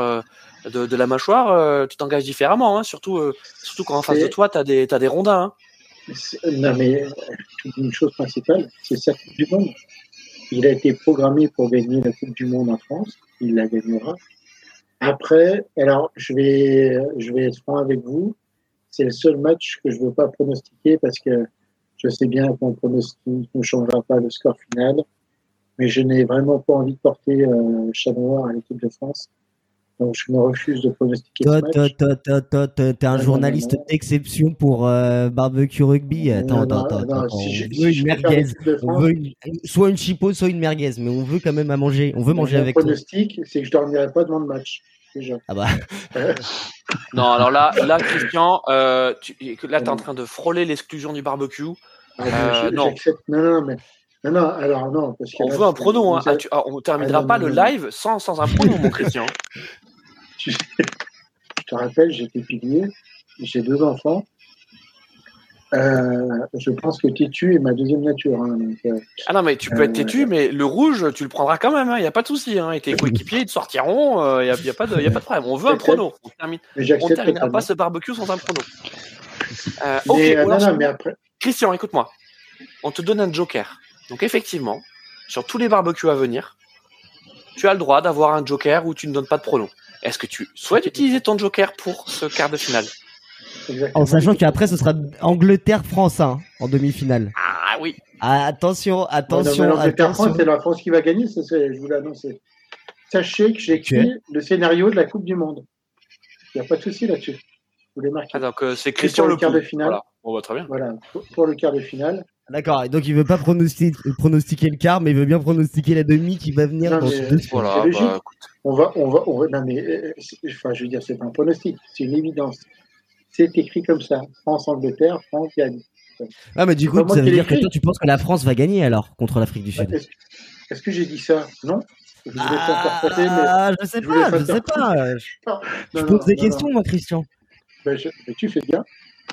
de, de la mâchoire, tu t'engages différemment, hein, surtout surtout quand en face de toi, tu as des t'as des rondins. hein. Non, mais une chose principale, c'est sa Coupe du Monde. Il a été programmé pour gagner la Coupe du Monde en France. Il la gagnera. Après, alors, je vais, je vais être franc avec vous. C'est le seul match que je ne veux pas pronostiquer parce que je sais bien qu'on pronostique ne changera pas le score final. Mais je n'ai vraiment pas envie de porter euh, chat noir à l'équipe de France. Donc, je me refuse de pronostiquer ce Toi, match. toi, toi, toi, toi, toi, t'es un Non, journaliste d'exception pour euh, barbecue rugby. Attends, Non, attends, non, attends, si je- on veut une merguez. On veut une- soit une chipot, soit une merguez, mais on veut quand même à manger. On veut manger avec toi. pronostic, c'est que je dormirai pas devant le match. Déjà. Ah bah, Non, alors là, là, Christian, euh, tu, là, t'es en train de frôler l'exclusion du barbecue. ah, Euh, non. Non, non, mais non, non. Alors non, parce que On là, veut un tu- prono. Hein. Ah, tu- ah, on terminera Ah, non, pas non, le non. live sans, sans un prono, mon Christian. tu- je te rappelle, j'étais pilier, j'ai deux enfants. Euh, je pense que têtu est ma deuxième nature. hein, donc, euh, Ah non, mais tu peux être têtu, mais le rouge, tu le prendras quand même. Il n'y a pas de souci. Hein. Et tes coéquipiers, ils te sortiront. Il n'y a, y a, pas de- y a pas de problème. On veut un prono. On termine. On terminera pas ce barbecue sans un prono. Euh, ok, Mais, euh, alors, non, non, mais après, Christian, écoute-moi. On te donne un joker. Donc effectivement, sur tous les barbecues à venir, tu as le droit d'avoir un joker où tu ne donnes pas de prono. Est-ce que tu souhaites utiliser ton joker pour ce quart de finale? Exactement. en sachant qu'après, ce sera Angleterre-France hein, en demi-finale. Ah oui. Ah, attention, attention, l'Angleterre, attention. France, c'est la France qui va gagner, c'est ça, je vous l'annonce. Sachez que j'ai écrit le scénario de la Coupe du Monde. Il n'y a pas de souci là-dessus. Vous les marquez. Ah, donc euh, c'est Christian pour le Le quart de finale. Voilà. Bon, bah, très bien. Voilà, pour, pour le quart de finale. D'accord, et donc il veut pas pronostiquer, pronostiquer le quart, mais il veut bien pronostiquer la demi qui va venir Non, dans mais-. Voilà. C'est logique. bah. On va, on va, on va, non mais, euh, enfin, je veux dire, c'est pas un pronostic, c'est une évidence. C'est écrit comme ça. France-Angleterre, France gagne. Ah, mais du coup, pas ça veut dire que toi, tu penses que la France va gagner alors contre l'Afrique du Sud Est-ce que j'ai dit ça? Non Je voulais mais. Ah, je sais je voulais pas, pas je sais pas. Je, Non, je non, pose des non, questions, moi, Christian. Ben, je- ben, tu fais bien.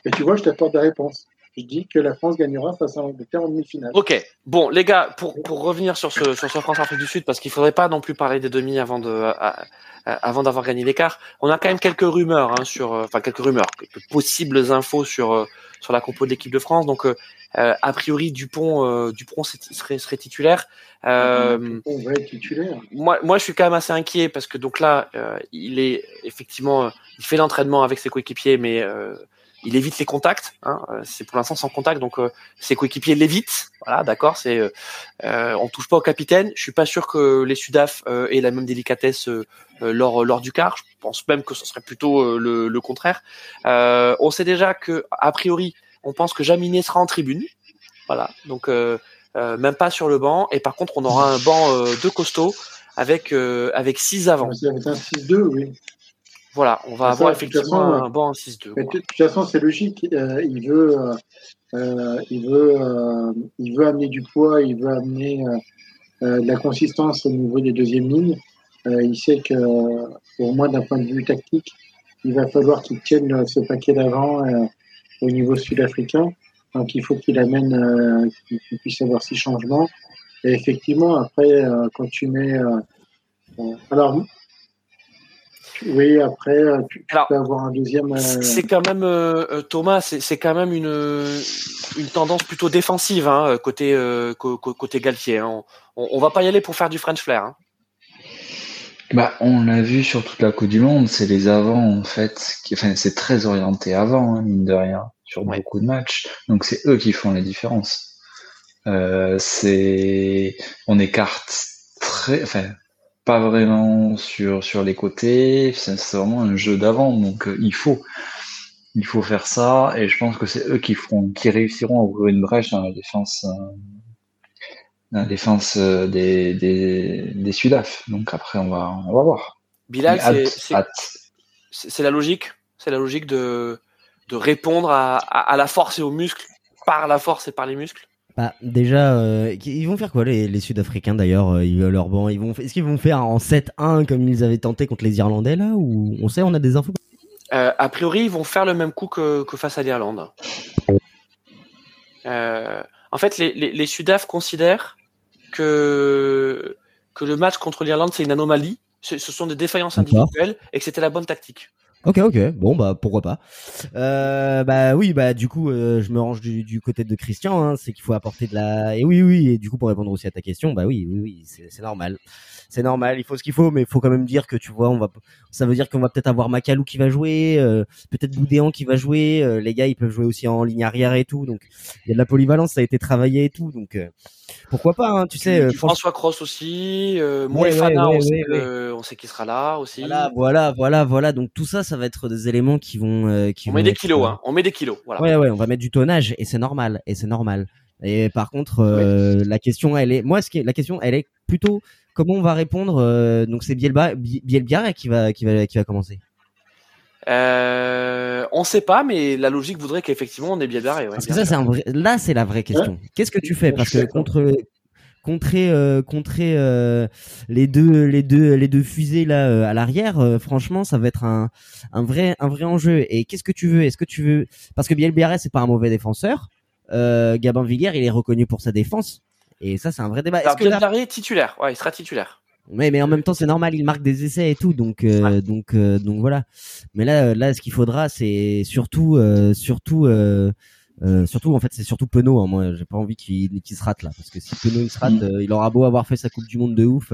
Et tu vois, je t'apporte des réponses. Je dis que la France gagnera face à l'Angleterre en demi-finale. Ok, bon les gars, pour, pour revenir sur ce, sur ce France-Afrique du Sud, parce qu'il faudrait pas non plus parler des demi avant de à- à- avant d'avoir gagné l'écart, on a quand même quelques rumeurs hein, sur, euh, enfin quelques rumeurs, quelques possibles infos sur euh, sur la compo de l'équipe de France. Donc euh, a priori Dupont euh, Dupont serait serait titulaire. Euh, On va être titulaire. moi, moi, je suis quand même assez inquiet parce que donc là, euh, il est effectivement, il fait l'entraînement avec ses coéquipiers, mais euh, il évite les contacts. Hein, euh, c'est pour l'instant sans contact, donc euh, ses coéquipiers l'évitent. Voilà, d'accord. C'est, euh, euh, on touche pas au capitaine. Je suis pas sûr que les Sudaf aient la même délicatesse lors lors du quart. Je pense même que ce serait plutôt le, contraire. On sait déjà que a priori, on pense que Jaminet sera en tribune. Voilà, donc même pas sur le banc. Et par contre, on aura un banc de costaud avec avec six avant. C'est un 6-2, oui. Voilà, on va Ça, avoir effectivement façon, un banc en 6-2. Mais quoi. de toute façon, c'est logique. Euh, il veut, euh, euh, il veut, euh, il veut amener du poids, il veut amener de la consistance au niveau des deuxièmes lignes. Il sait que, au moins d'un point de vue tactique, il va falloir qu'il tienne ce paquet d'avant au niveau sud-africain. Donc, il faut qu'il amène, qu'il puisse avoir six changements. Et effectivement, après, quand tu mets, alors, oui, après, tu, tu Alors, peux avoir un deuxième. euh, C'est quand même euh, euh, Thomas, c'est quand même une une tendance plutôt défensive hein, côté euh, côté Galtier. hein. On, on va pas y aller pour faire du French flair. hein. Bah, on l'a vu sur toute la Coupe du Monde, c'est les avants en fait, qui, enfin, c'est très orienté avant, hein, mine de rien, sur Ouais. beaucoup de matchs. Donc c'est eux qui font la différence. Euh, c'est, on écarte très, enfin, pas vraiment sur sur les côtés. C'est vraiment un jeu d'avant, donc euh, il faut, il faut faire ça. Et je pense que c'est eux qui feront, qui réussiront à ouvrir une brèche dans la défense. euh, dans la défense euh, des, des, des Sudaf. Donc après, on va, on va voir. Bilal, c'est- la logique, c'est la logique de de répondre à, à, la force et aux muscles par la force et par les muscles? Bah, déjà, euh, ils vont faire quoi les, les Sud-Africains d'ailleurs Ils leur bon, ils vont, est-ce qu'ils vont faire en 7-1 comme ils avaient tenté contre les Irlandais là Ou on sait, on a des infos? Euh, A priori, ils vont faire le même coup que, que face à l'Irlande. Euh, en fait, les, les, les Sudaf considèrent que que le match contre l'Irlande c'est une anomalie. Ce, ce sont des défaillances individuelles et que c'était la bonne tactique. Ok, ok. Bon, bah pourquoi pas. Euh, bah oui, bah du coup, euh, je me range du, du côté de Christian. Hein, c'est qu'il faut apporter de la. Et oui, oui. Et du coup, pour répondre aussi à ta question, bah oui, oui, oui, c'est normal. C'est normal. Il faut ce qu'il faut, mais il faut quand même dire que tu vois, on va. Ça veut dire qu'on va peut-être avoir Macalou qui va jouer, euh, peut-être Boudéan qui va jouer. Euh, les gars, ils peuvent jouer aussi en ligne arrière et tout. Donc il y a de la polyvalence, ça a été travaillé et tout. Donc pourquoi pas, hein, tu sais. Euh, François Cross aussi, euh, on, sait on, sait qu'il sera là aussi. Voilà, voilà, voilà, voilà. Donc tout ça, ça va être des éléments qui vont. Euh, qui on met des kilos, euh, hein. On met des kilos. Voilà. Ouais, ouais, on va mettre du tonnage et c'est normal, et c'est normal. Et par contre, euh, la question, elle est, moi, ce qui est, la question, elle est plutôt comment on va répondre. donc c'est Bielba, qui va, qui va, qui va commencer. Euh, on sait pas, mais la logique voudrait qu'effectivement on est bien barré. Parce que ça, c'est vrai... là, c'est la vraie question. Qu'est-ce que tu fais? Parce que contre contrer euh, contrer euh, les deux les deux les deux fusées là euh, à l'arrière euh, franchement ça va être un un vrai un vrai enjeu. Et qu'est-ce que tu veux? Est-ce que tu veux parce que Biel c'est pas un mauvais défenseur Gabin Viguer il est reconnu pour sa défense. Et ça c'est un vrai débat. Est-ce que est titulaire. Ouais il sera titulaire mais mais en même temps c'est normal, il marque des essais et tout, donc euh, donc euh, donc voilà. Mais là là ce qu'il faudra c'est surtout euh, surtout surtout en fait c'est surtout Penaud. Hein. Moi j'ai pas envie qu'il qu'il se rate là parce que si Penaud il se rate, mm. il aura beau avoir fait sa Coupe du Monde de ouf.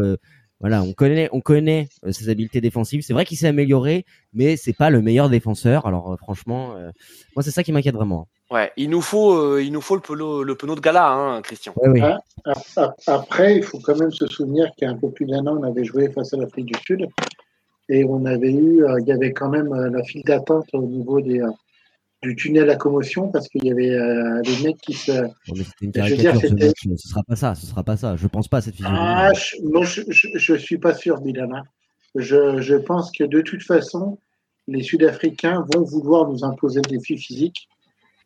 Voilà, on connaît, on connaît ses habiletés défensives. C'est vrai qu'il s'est amélioré, mais c'est pas le meilleur défenseur. Alors franchement, moi c'est ça qui m'inquiète vraiment. Ouais, il nous faut, euh, il nous faut le penaud, le penaud de gala, hein, Christian. Hein, après, il faut quand même se souvenir qu'il y a un peu plus d'un an, on avait joué face à l'Afrique du Sud et on avait eu, euh, il y avait quand même euh, la file d'attente au niveau des, du tunnel à commotion parce qu'il y avait des mecs qui se. une caricature, ce, ce sera pas ça, ce sera pas ça. Je pense pas à cette physiologie. Ah, je, je, suis pas sûr, Bilana. Je, je pense que de toute façon, les Sud-Africains vont vouloir nous imposer des défi physiques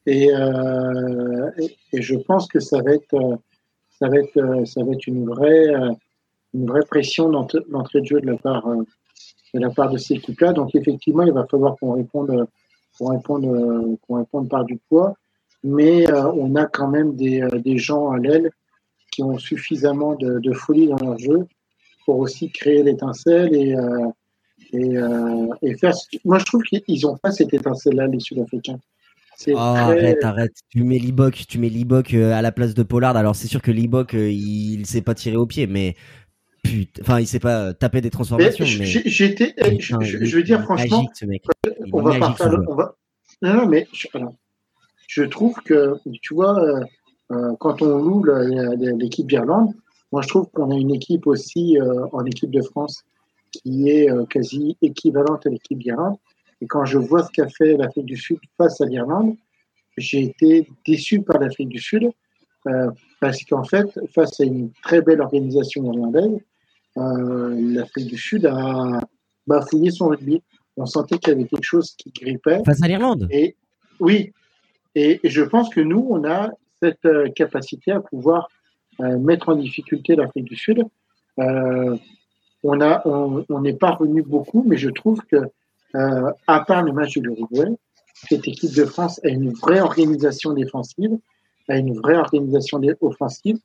euh, et, et, je pense que ça va être, euh, ça va être, euh, ça va être une vraie, une vraie pression d'entrée de jeu de la part, de la part de ces équipes-là. Donc effectivement, il va falloir qu'on réponde, qu'on réponde, qu'on réponde par du poids. Mais on a quand même des, des gens à l'aile qui ont suffisamment de, de, folie dans leur jeu pour aussi créer l'étincelle et, et, et faire. Moi, je trouve qu'ils ont pas cette étincelle-là, les Sud-Africains. Oh, arrête, arrête. Tu mets Libok, tu mets Libok euh, à la place de Pollard. Alors c'est sûr que Libok, euh, il, il sait pas tirer au pied, mais putain, enfin il sait pas taper des transformations. Mais, j'étais, je, veux dire franchement, on va on va... Non, non, mais je, je trouve que tu vois, euh, quand on loue l'équipe d'Irlande, moi je trouve qu'on a une équipe aussi en équipe de France qui est quasi équivalente à l'équipe d'Irlande. Et quand je vois ce qu'a fait l'Afrique du Sud face à l'Irlande, j'ai été déçu par l'Afrique du Sud euh, parce qu'en fait, face à une très belle organisation irlandaise, euh, l'Afrique du Sud a bafouillé son rugby. On sentait qu'il y avait quelque chose qui grippait. Face à l'Irlande Et oui. Et, je pense que nous, on a cette euh, capacité à pouvoir mettre en difficulté l'Afrique du Sud. on a, on n'est pas revenu beaucoup, mais je trouve que euh, à part le match de l'Uruguay, cette équipe de France a une vraie organisation défensive, a une vraie organisation offensive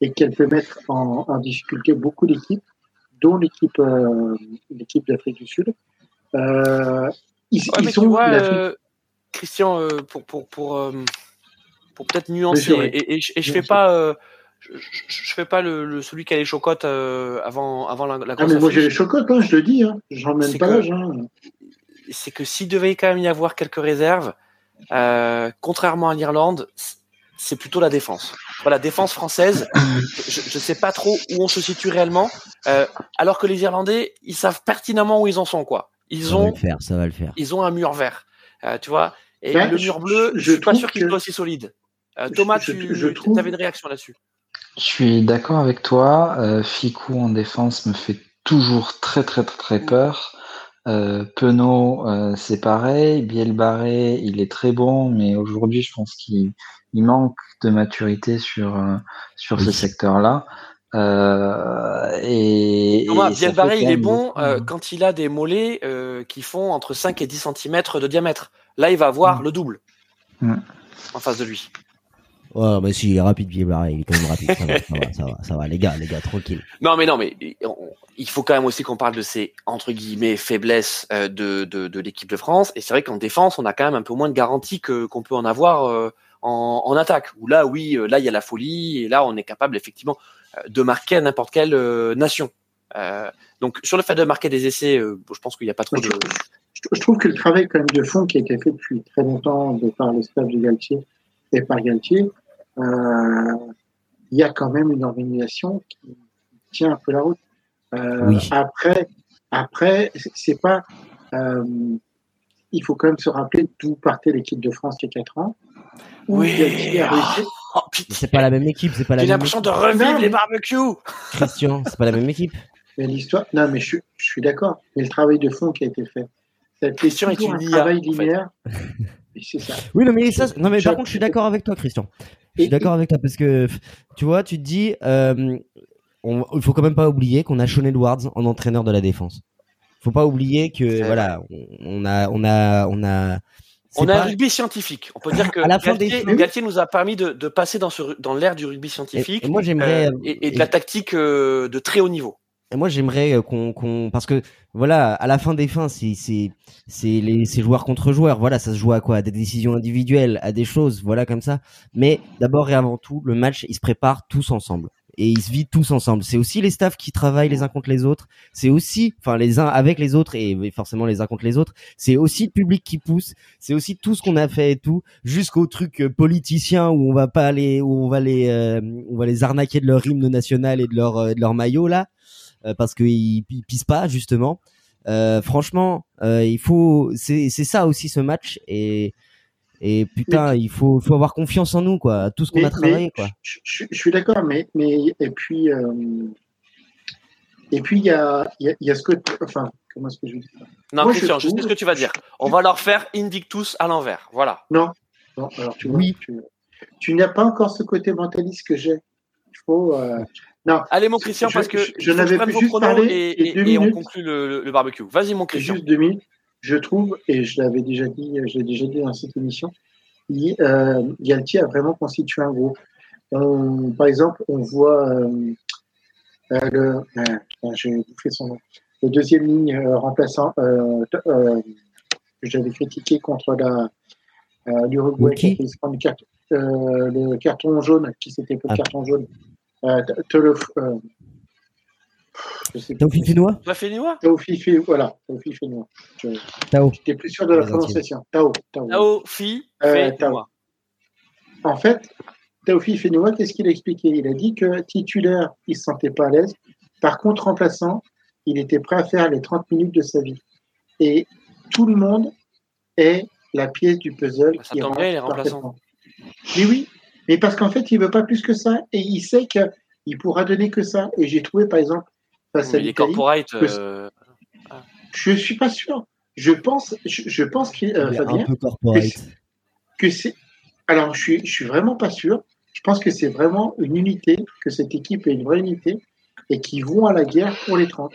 et qu'elle peut mettre en, en difficulté beaucoup d'équipes, dont l'équipe euh, l'équipe d'Afrique du Sud. Euh, ils, ouais, ils sont euh, Christian, pour pour pour, pour peut-être nuancer et, et, et, je fais pas je, je, fais pas le, le, celui qui a les chocottes avant avant la, la Ah mais moi j'ai les chocottes, hein, je le dis, hein. j'en mets pas. Hein c'est que s'il devait quand même y avoir quelques réserves, euh, contrairement à l'Irlande, c'est plutôt la défense. Voilà, défense française, je ne sais pas trop où on se situe réellement, euh, alors que les Irlandais, ils savent pertinemment où ils en sont, quoi. Ils ça ont, va le faire, ça va le faire. Ils ont un mur vert, euh, tu vois. Et ben, le mur bleu, je, je suis pas sûr qu'il soit aussi solide. Euh, Thomas, je, tu je trouve... avais une réaction là-dessus. Je suis d'accord avec toi. Euh, Ficou en défense me fait toujours très très très, très peur. Euh, Penaud, euh, c'est pareil. Biel Barré, il est très bon, mais aujourd'hui, je pense qu'il il manque de maturité sur euh, sur ce secteur-là. Euh, et, Thomas, et ça Biel fait Barré, quand il est bon euh, quand il a des mollets euh, qui font entre 5 et 10 cm de diamètre. Là, il va avoir Mm. le double Mm. en face de lui. Ouais, mais si, il est rapide, il est quand même rapide. Ça va, ça va, ça va, ça va, les gars, les gars, tranquille. Non, mais non, mais on- il faut quand même aussi qu'on parle de ces entre guillemets faiblesses euh, de, de, de l'équipe de France. Et c'est vrai qu'en défense, on a quand même un peu moins de garantie que qu'on peut en avoir euh, en, en attaque. Où là, oui, euh, là il y a la folie et là on est capable effectivement de marquer à n'importe quelle euh, nation. Euh, donc sur le fait de marquer des essais, euh, bon, je pense qu'il n'y a pas trop de. Je, je trouve que le travail quand même de fond qui a été fait depuis très longtemps de par le staff de Galtier et par Galtier, euh, il y a quand même une organisation qui tient un peu la route. Euh, Oui. Après, après, c'est pas. euh, il faut quand même se rappeler d'où partait l'équipe de France il y a quatre ans. Où Oui. Oh, c'est pas la même équipe, c'est pas la J'ai même l'impression équipe. de revivre Non, les barbecues. Christian, c'est pas la même équipe. Mais l'histoire, non, mais je, suis- je suis d'accord. Mais le travail de fond qui a été fait, été Christian est une un travail en fait. c'est ça. Oui, non, mais ça, non, mais par contre, je suis d'accord avec toi, Christian. Je suis d'accord avec toi parce que, tu vois, tu te dis, euh, on, il faut quand même pas oublier qu'on a Sean Edwards en entraîneur de la défense. Faut pas oublier que, voilà, on, a, on a, on a. On a pas- un rugby scientifique. On peut dire que À la fin des Galtier, Galtier nous a permis de, de passer dans, ce, dans l'ère du rugby scientifique et moi, j'aimerais. euh, et, et de la tactique euh, de très haut niveau. Et moi, j'aimerais euh, qu'on, qu'on, parce que voilà, à la fin des fins, c'est, les, c'est joueur contre joueur. Voilà, ça se joue à quoi? À des décisions individuelles, à des choses, voilà comme ça. Mais d'abord et avant tout, le match, il se prépare tous ensemble et ils se vivent tous ensemble. C'est aussi les staffs qui travaillent les uns contre les autres. C'est aussi, enfin, les uns avec les autres et forcément les uns contre les autres. C'est aussi le public qui pousse. C'est aussi tout ce qu'on a fait et tout, jusqu'au truc euh, politicien où on va pas les, où on va les, euh, on va les arnaquer de leur hymne national et de leur, euh, de leur maillot là parce qu'ils ils pissent pas justement. Euh, franchement, euh, il faut, c'est c'est ça aussi ce match et et putain, il faut faut avoir confiance en nous quoi, tout ce qu'on a travaillé mais quoi. Je, je- je suis d'accord, mais, mais et puis euh, et puis il y a, il y, a, y a ce côté, enfin comment est-ce que je dis ça Non, Moi, je Christian, je, trouve- sais ce que tu vas dire. On va leur faire Invictus à l'envers. Voilà. Non, non. Alors tu vois, Oui. tu, tu n'as pas encore ce côté mentaliste que j'ai. Il faut. euh, non, Allez, mon Christian, Je- parce que je- n'avais plus juste parlé et, de et- deux et on conclut le, barbecue. Vas-y, mon Christian. juste deux minutes. Je trouve, et je l'avais déjà dit, je l'ai déjà dit dans cette émission, il- euh, Galtier a vraiment constitué un groupe. On- par exemple, on voit euh, euh, le, euh, putain, j'ai bouffé son nom, le deuxième ligne euh, remplaçant euh, euh, que j'avais critiqué contre la euh, l'Uruguay qui? a Qui prendre le, carton- euh, le carton jaune, qui s'était pris le Ah. carton jaune. Euh, Tolof- euh, au Fénois Taofi voilà, Taofi Fénois. Je- Tao. J'étais plus sûr de la prononciation. Tao. Tao. Tao, Fi, Euh, fait Tao. Nîmois. En fait, Taofi Fénois, qu'est-ce qu'il a expliqué? Il a dit que titulaire, il se sentait pas à l'aise. Par contre, remplaçant, il était prêt à faire les 30 minutes de sa vie. Et tout le monde est la pièce du puzzle. Ça qui tombe bien, il est remplaçant. Mais oui, mais parce qu'en fait, il veut pas plus que ça. Et il sait qu'il pourra donner que ça. Et j'ai trouvé, par exemple, face à Il est l'Italie, corporate. que- euh, je suis pas sûr. Je pense, je, je pense qu'il, euh, Fabien, un peu corporate. que c'est. Alors, je suis, je suis vraiment pas sûr. Je pense que c'est vraiment une unité, que cette équipe est une vraie unité et qu'ils vont à la guerre pour les 30.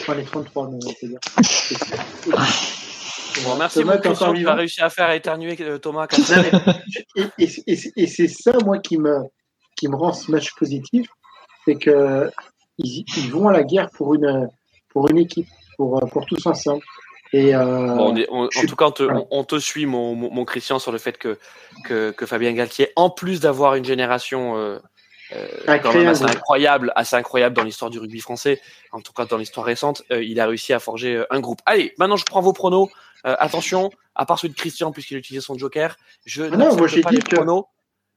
Enfin, les 33, on peut dire. Bon, merci, Thomas, Christian. encore Tu as réussi à faire éternuer euh, Thomas. comme ça. Et, et- et c'est- ça, moi, qui me, qui me rend ce match positif, c'est que ils, ils vont à la guerre pour une, pour une équipe, pour, pour tous ensemble. Et euh, Bon, on est- on- je en tout cas, on te, on, suit, mon, mon, mon Christian, sur le fait que, que, que Fabien Galtier, en plus d'avoir une génération euh, euh, quand même assez incroyable, assez incroyable dans l'histoire du rugby français, en tout cas dans l'histoire récente, euh, il a réussi à forger euh, un groupe. Allez, maintenant je prends vos pronos. Euh, attention, à part celui de Christian, puisqu'il a utilisé son joker, je Ah n'accepte pas les pronos.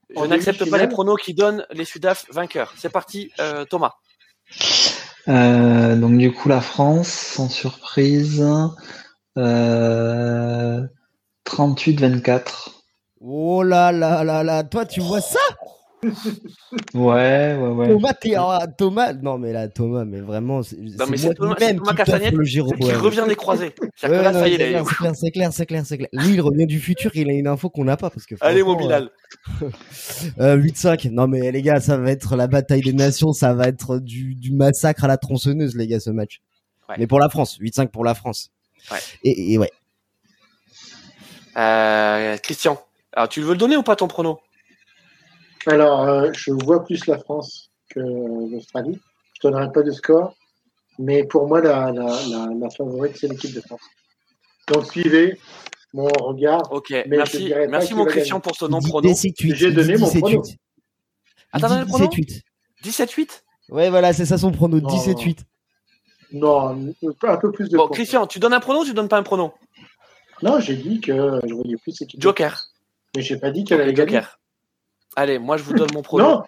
Je en n'accepte pas demi-finale- les pronos qui donnent les Sudaf vainqueurs. C'est parti, euh, Thomas. Euh, donc du coup la France, sans surprise, euh, 38-24. Oh là là là là, toi tu vois ça? Ouais, ouais, ouais. Thomas, t'es- Thomas, non mais là, Thomas, mais vraiment, c'est Non, c'est mais c'est Thomas, c'est Thomas qui le Giro qui Bohème. revient des croisés. Ouais, là, non, ça y est, c'est clair, c'est clair, c'est clair, c'est clair, c'est clair. Lui, il revient du futur, il a une info qu'on n'a pas parce que. Allez, mon Bilal. Euh, 8-5. Non mais les gars, ça va être la bataille des nations, ça va être du, du massacre à la tronçonneuse, les gars, ce match. Ouais. Mais pour la France, 8-5 pour la France. Ouais. Et, et ouais. Euh, Christian, alors tu veux le donner ou pas ton prono? Alors, euh, je vois plus la France que l'Australie. Je ne donnerai pas de score, mais pour moi, la, la, la, la favorite, c'est l'équipe de France. Donc, suivez mon regard. Ok, merci, merci mon Christian gagner. pour ce Il non dit prono. 17-8. J'ai donné dit mon 17-8. prono. Il Attends, dit le prono 17-8. 17-8 Ouais, voilà, c'est ça son prono, Non. 17-8. Non, un peu plus de Bon, points. Christian, tu donnes un prono ou tu donnes pas un prono? Non, j'ai dit que je voyais plus l'équipe Joker. Mais j'ai pas dit qu'elle allait gagner. Joker. Allez, moi je vous donne mon prono. Non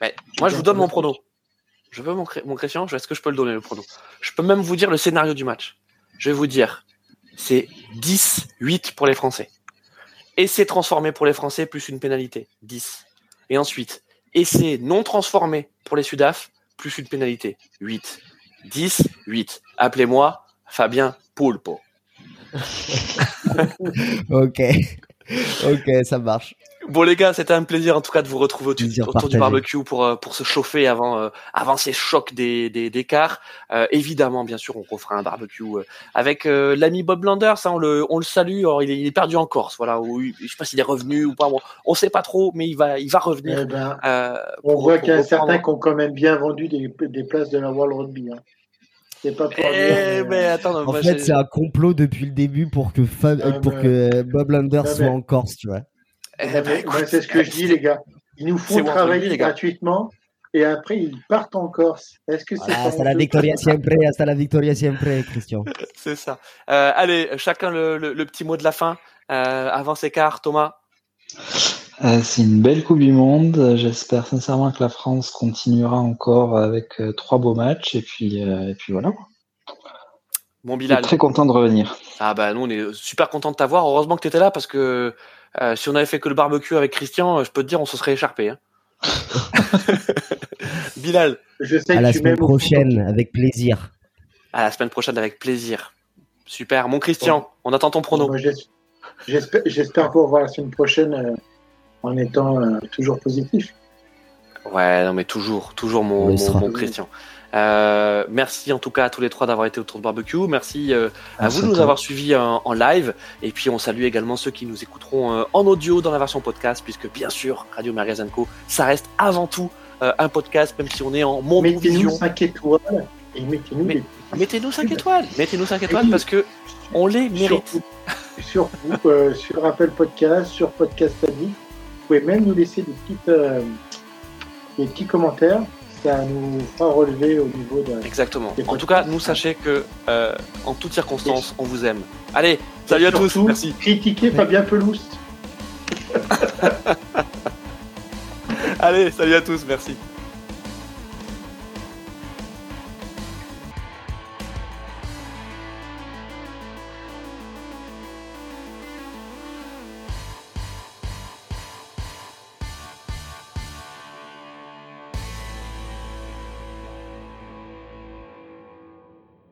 Ouais, moi je vous donne mon prono. Je veux mon, mon Christian, est-ce que je peux le donner le prono? Je peux même vous dire le scénario du match. Je vais vous dire, c'est 10-8 pour les Français. Essai transformé pour les Français plus une pénalité, 10. Et ensuite, essai non transformé pour les Sudaf plus une pénalité, 8. 10, 8. Appelez-moi Fabien Poulpo. Ok. ok, ça marche. Bon les gars, c'était un plaisir en tout cas de vous retrouver autour, du barbecue pour euh, pour se chauffer avant euh, avant ces chocs des des, des quarts. Euh, évidemment, bien sûr, on refera un barbecue euh, avec euh, l'ami Bob Landers. hein, on le on le salue. Alors, il, est, il est perdu en Corse, voilà. Ou, je sais pas s'il est revenu ou pas. Bon, on sait pas trop, mais il va il va revenir. Eh ben, euh, on pour- voit qu'il y a certains qui ont quand même bien vendu des, des places de la World Rugby. Hein. C'est pas pour Eh mais, mais attends, En moi, fait, c'est un complot depuis le début pour que, Fab- Ah, pour mais- que Bob Landers Ah, soit mais- en Corse, tu vois. Eh Ouais, ben, c'est ce que je dis, les gars. Ils nous c'est font bon, travailler les gars. gratuitement et après ils partent en Corse. Est-ce que c'est Voilà, pas hasta la victoria siempre, hasta la victoria siempre, Christian. C'est ça. Euh, allez, chacun le, le, le petit mot de la fin. Euh, avant ces quarts, Thomas. Euh, c'est une belle Coupe du Monde. J'espère sincèrement que la France continuera encore avec euh, trois beaux matchs. Et puis, euh, et puis voilà. Je suis Bilal. très content de revenir. Ah bah nous on est super content de t'avoir. Heureusement que tu étais là parce que euh, si on avait fait que le barbecue avec Christian, euh, je peux te dire on se serait écharpé. Hein. Bilal, Je sais À que la tu semaine prochaine, avec plaisir. à la semaine prochaine avec plaisir. Super. Mon Christian, on attend ton prono. J'es- J'espère j'espère pouvoir voir la semaine prochaine euh, en étant euh, toujours positif. Ouais, non mais toujours, toujours On mon, mon Christian. Euh, merci en tout cas à tous les trois d'avoir été autour de barbecue. Merci euh, à Merci vous de nous toi. avoir suivis en, en live. Et puis on salue également ceux qui nous écouteront euh, en audio dans la version podcast, puisque bien sûr Radio Magazine Co, ça reste avant tout euh, un podcast, même si on est en Mettez-nous monovision. 5 étoiles et mettez-nous Mais- des Mettez-nous 5 étoiles, mettez-nous 5 étoiles parce que on les mérite. sur, sur, euh, sur Apple Podcast, sur Podcast Addict. Vous pouvez même nous laisser des, petites, euh, des petits commentaires. Ça nous fera relever au niveau de. Exactement. En tout cas, nous sachez que euh, en toutes circonstances, on vous aime. Allez, salut à tous, merci. Critiquez Fabien Pelouse. Allez, salut à tous, merci.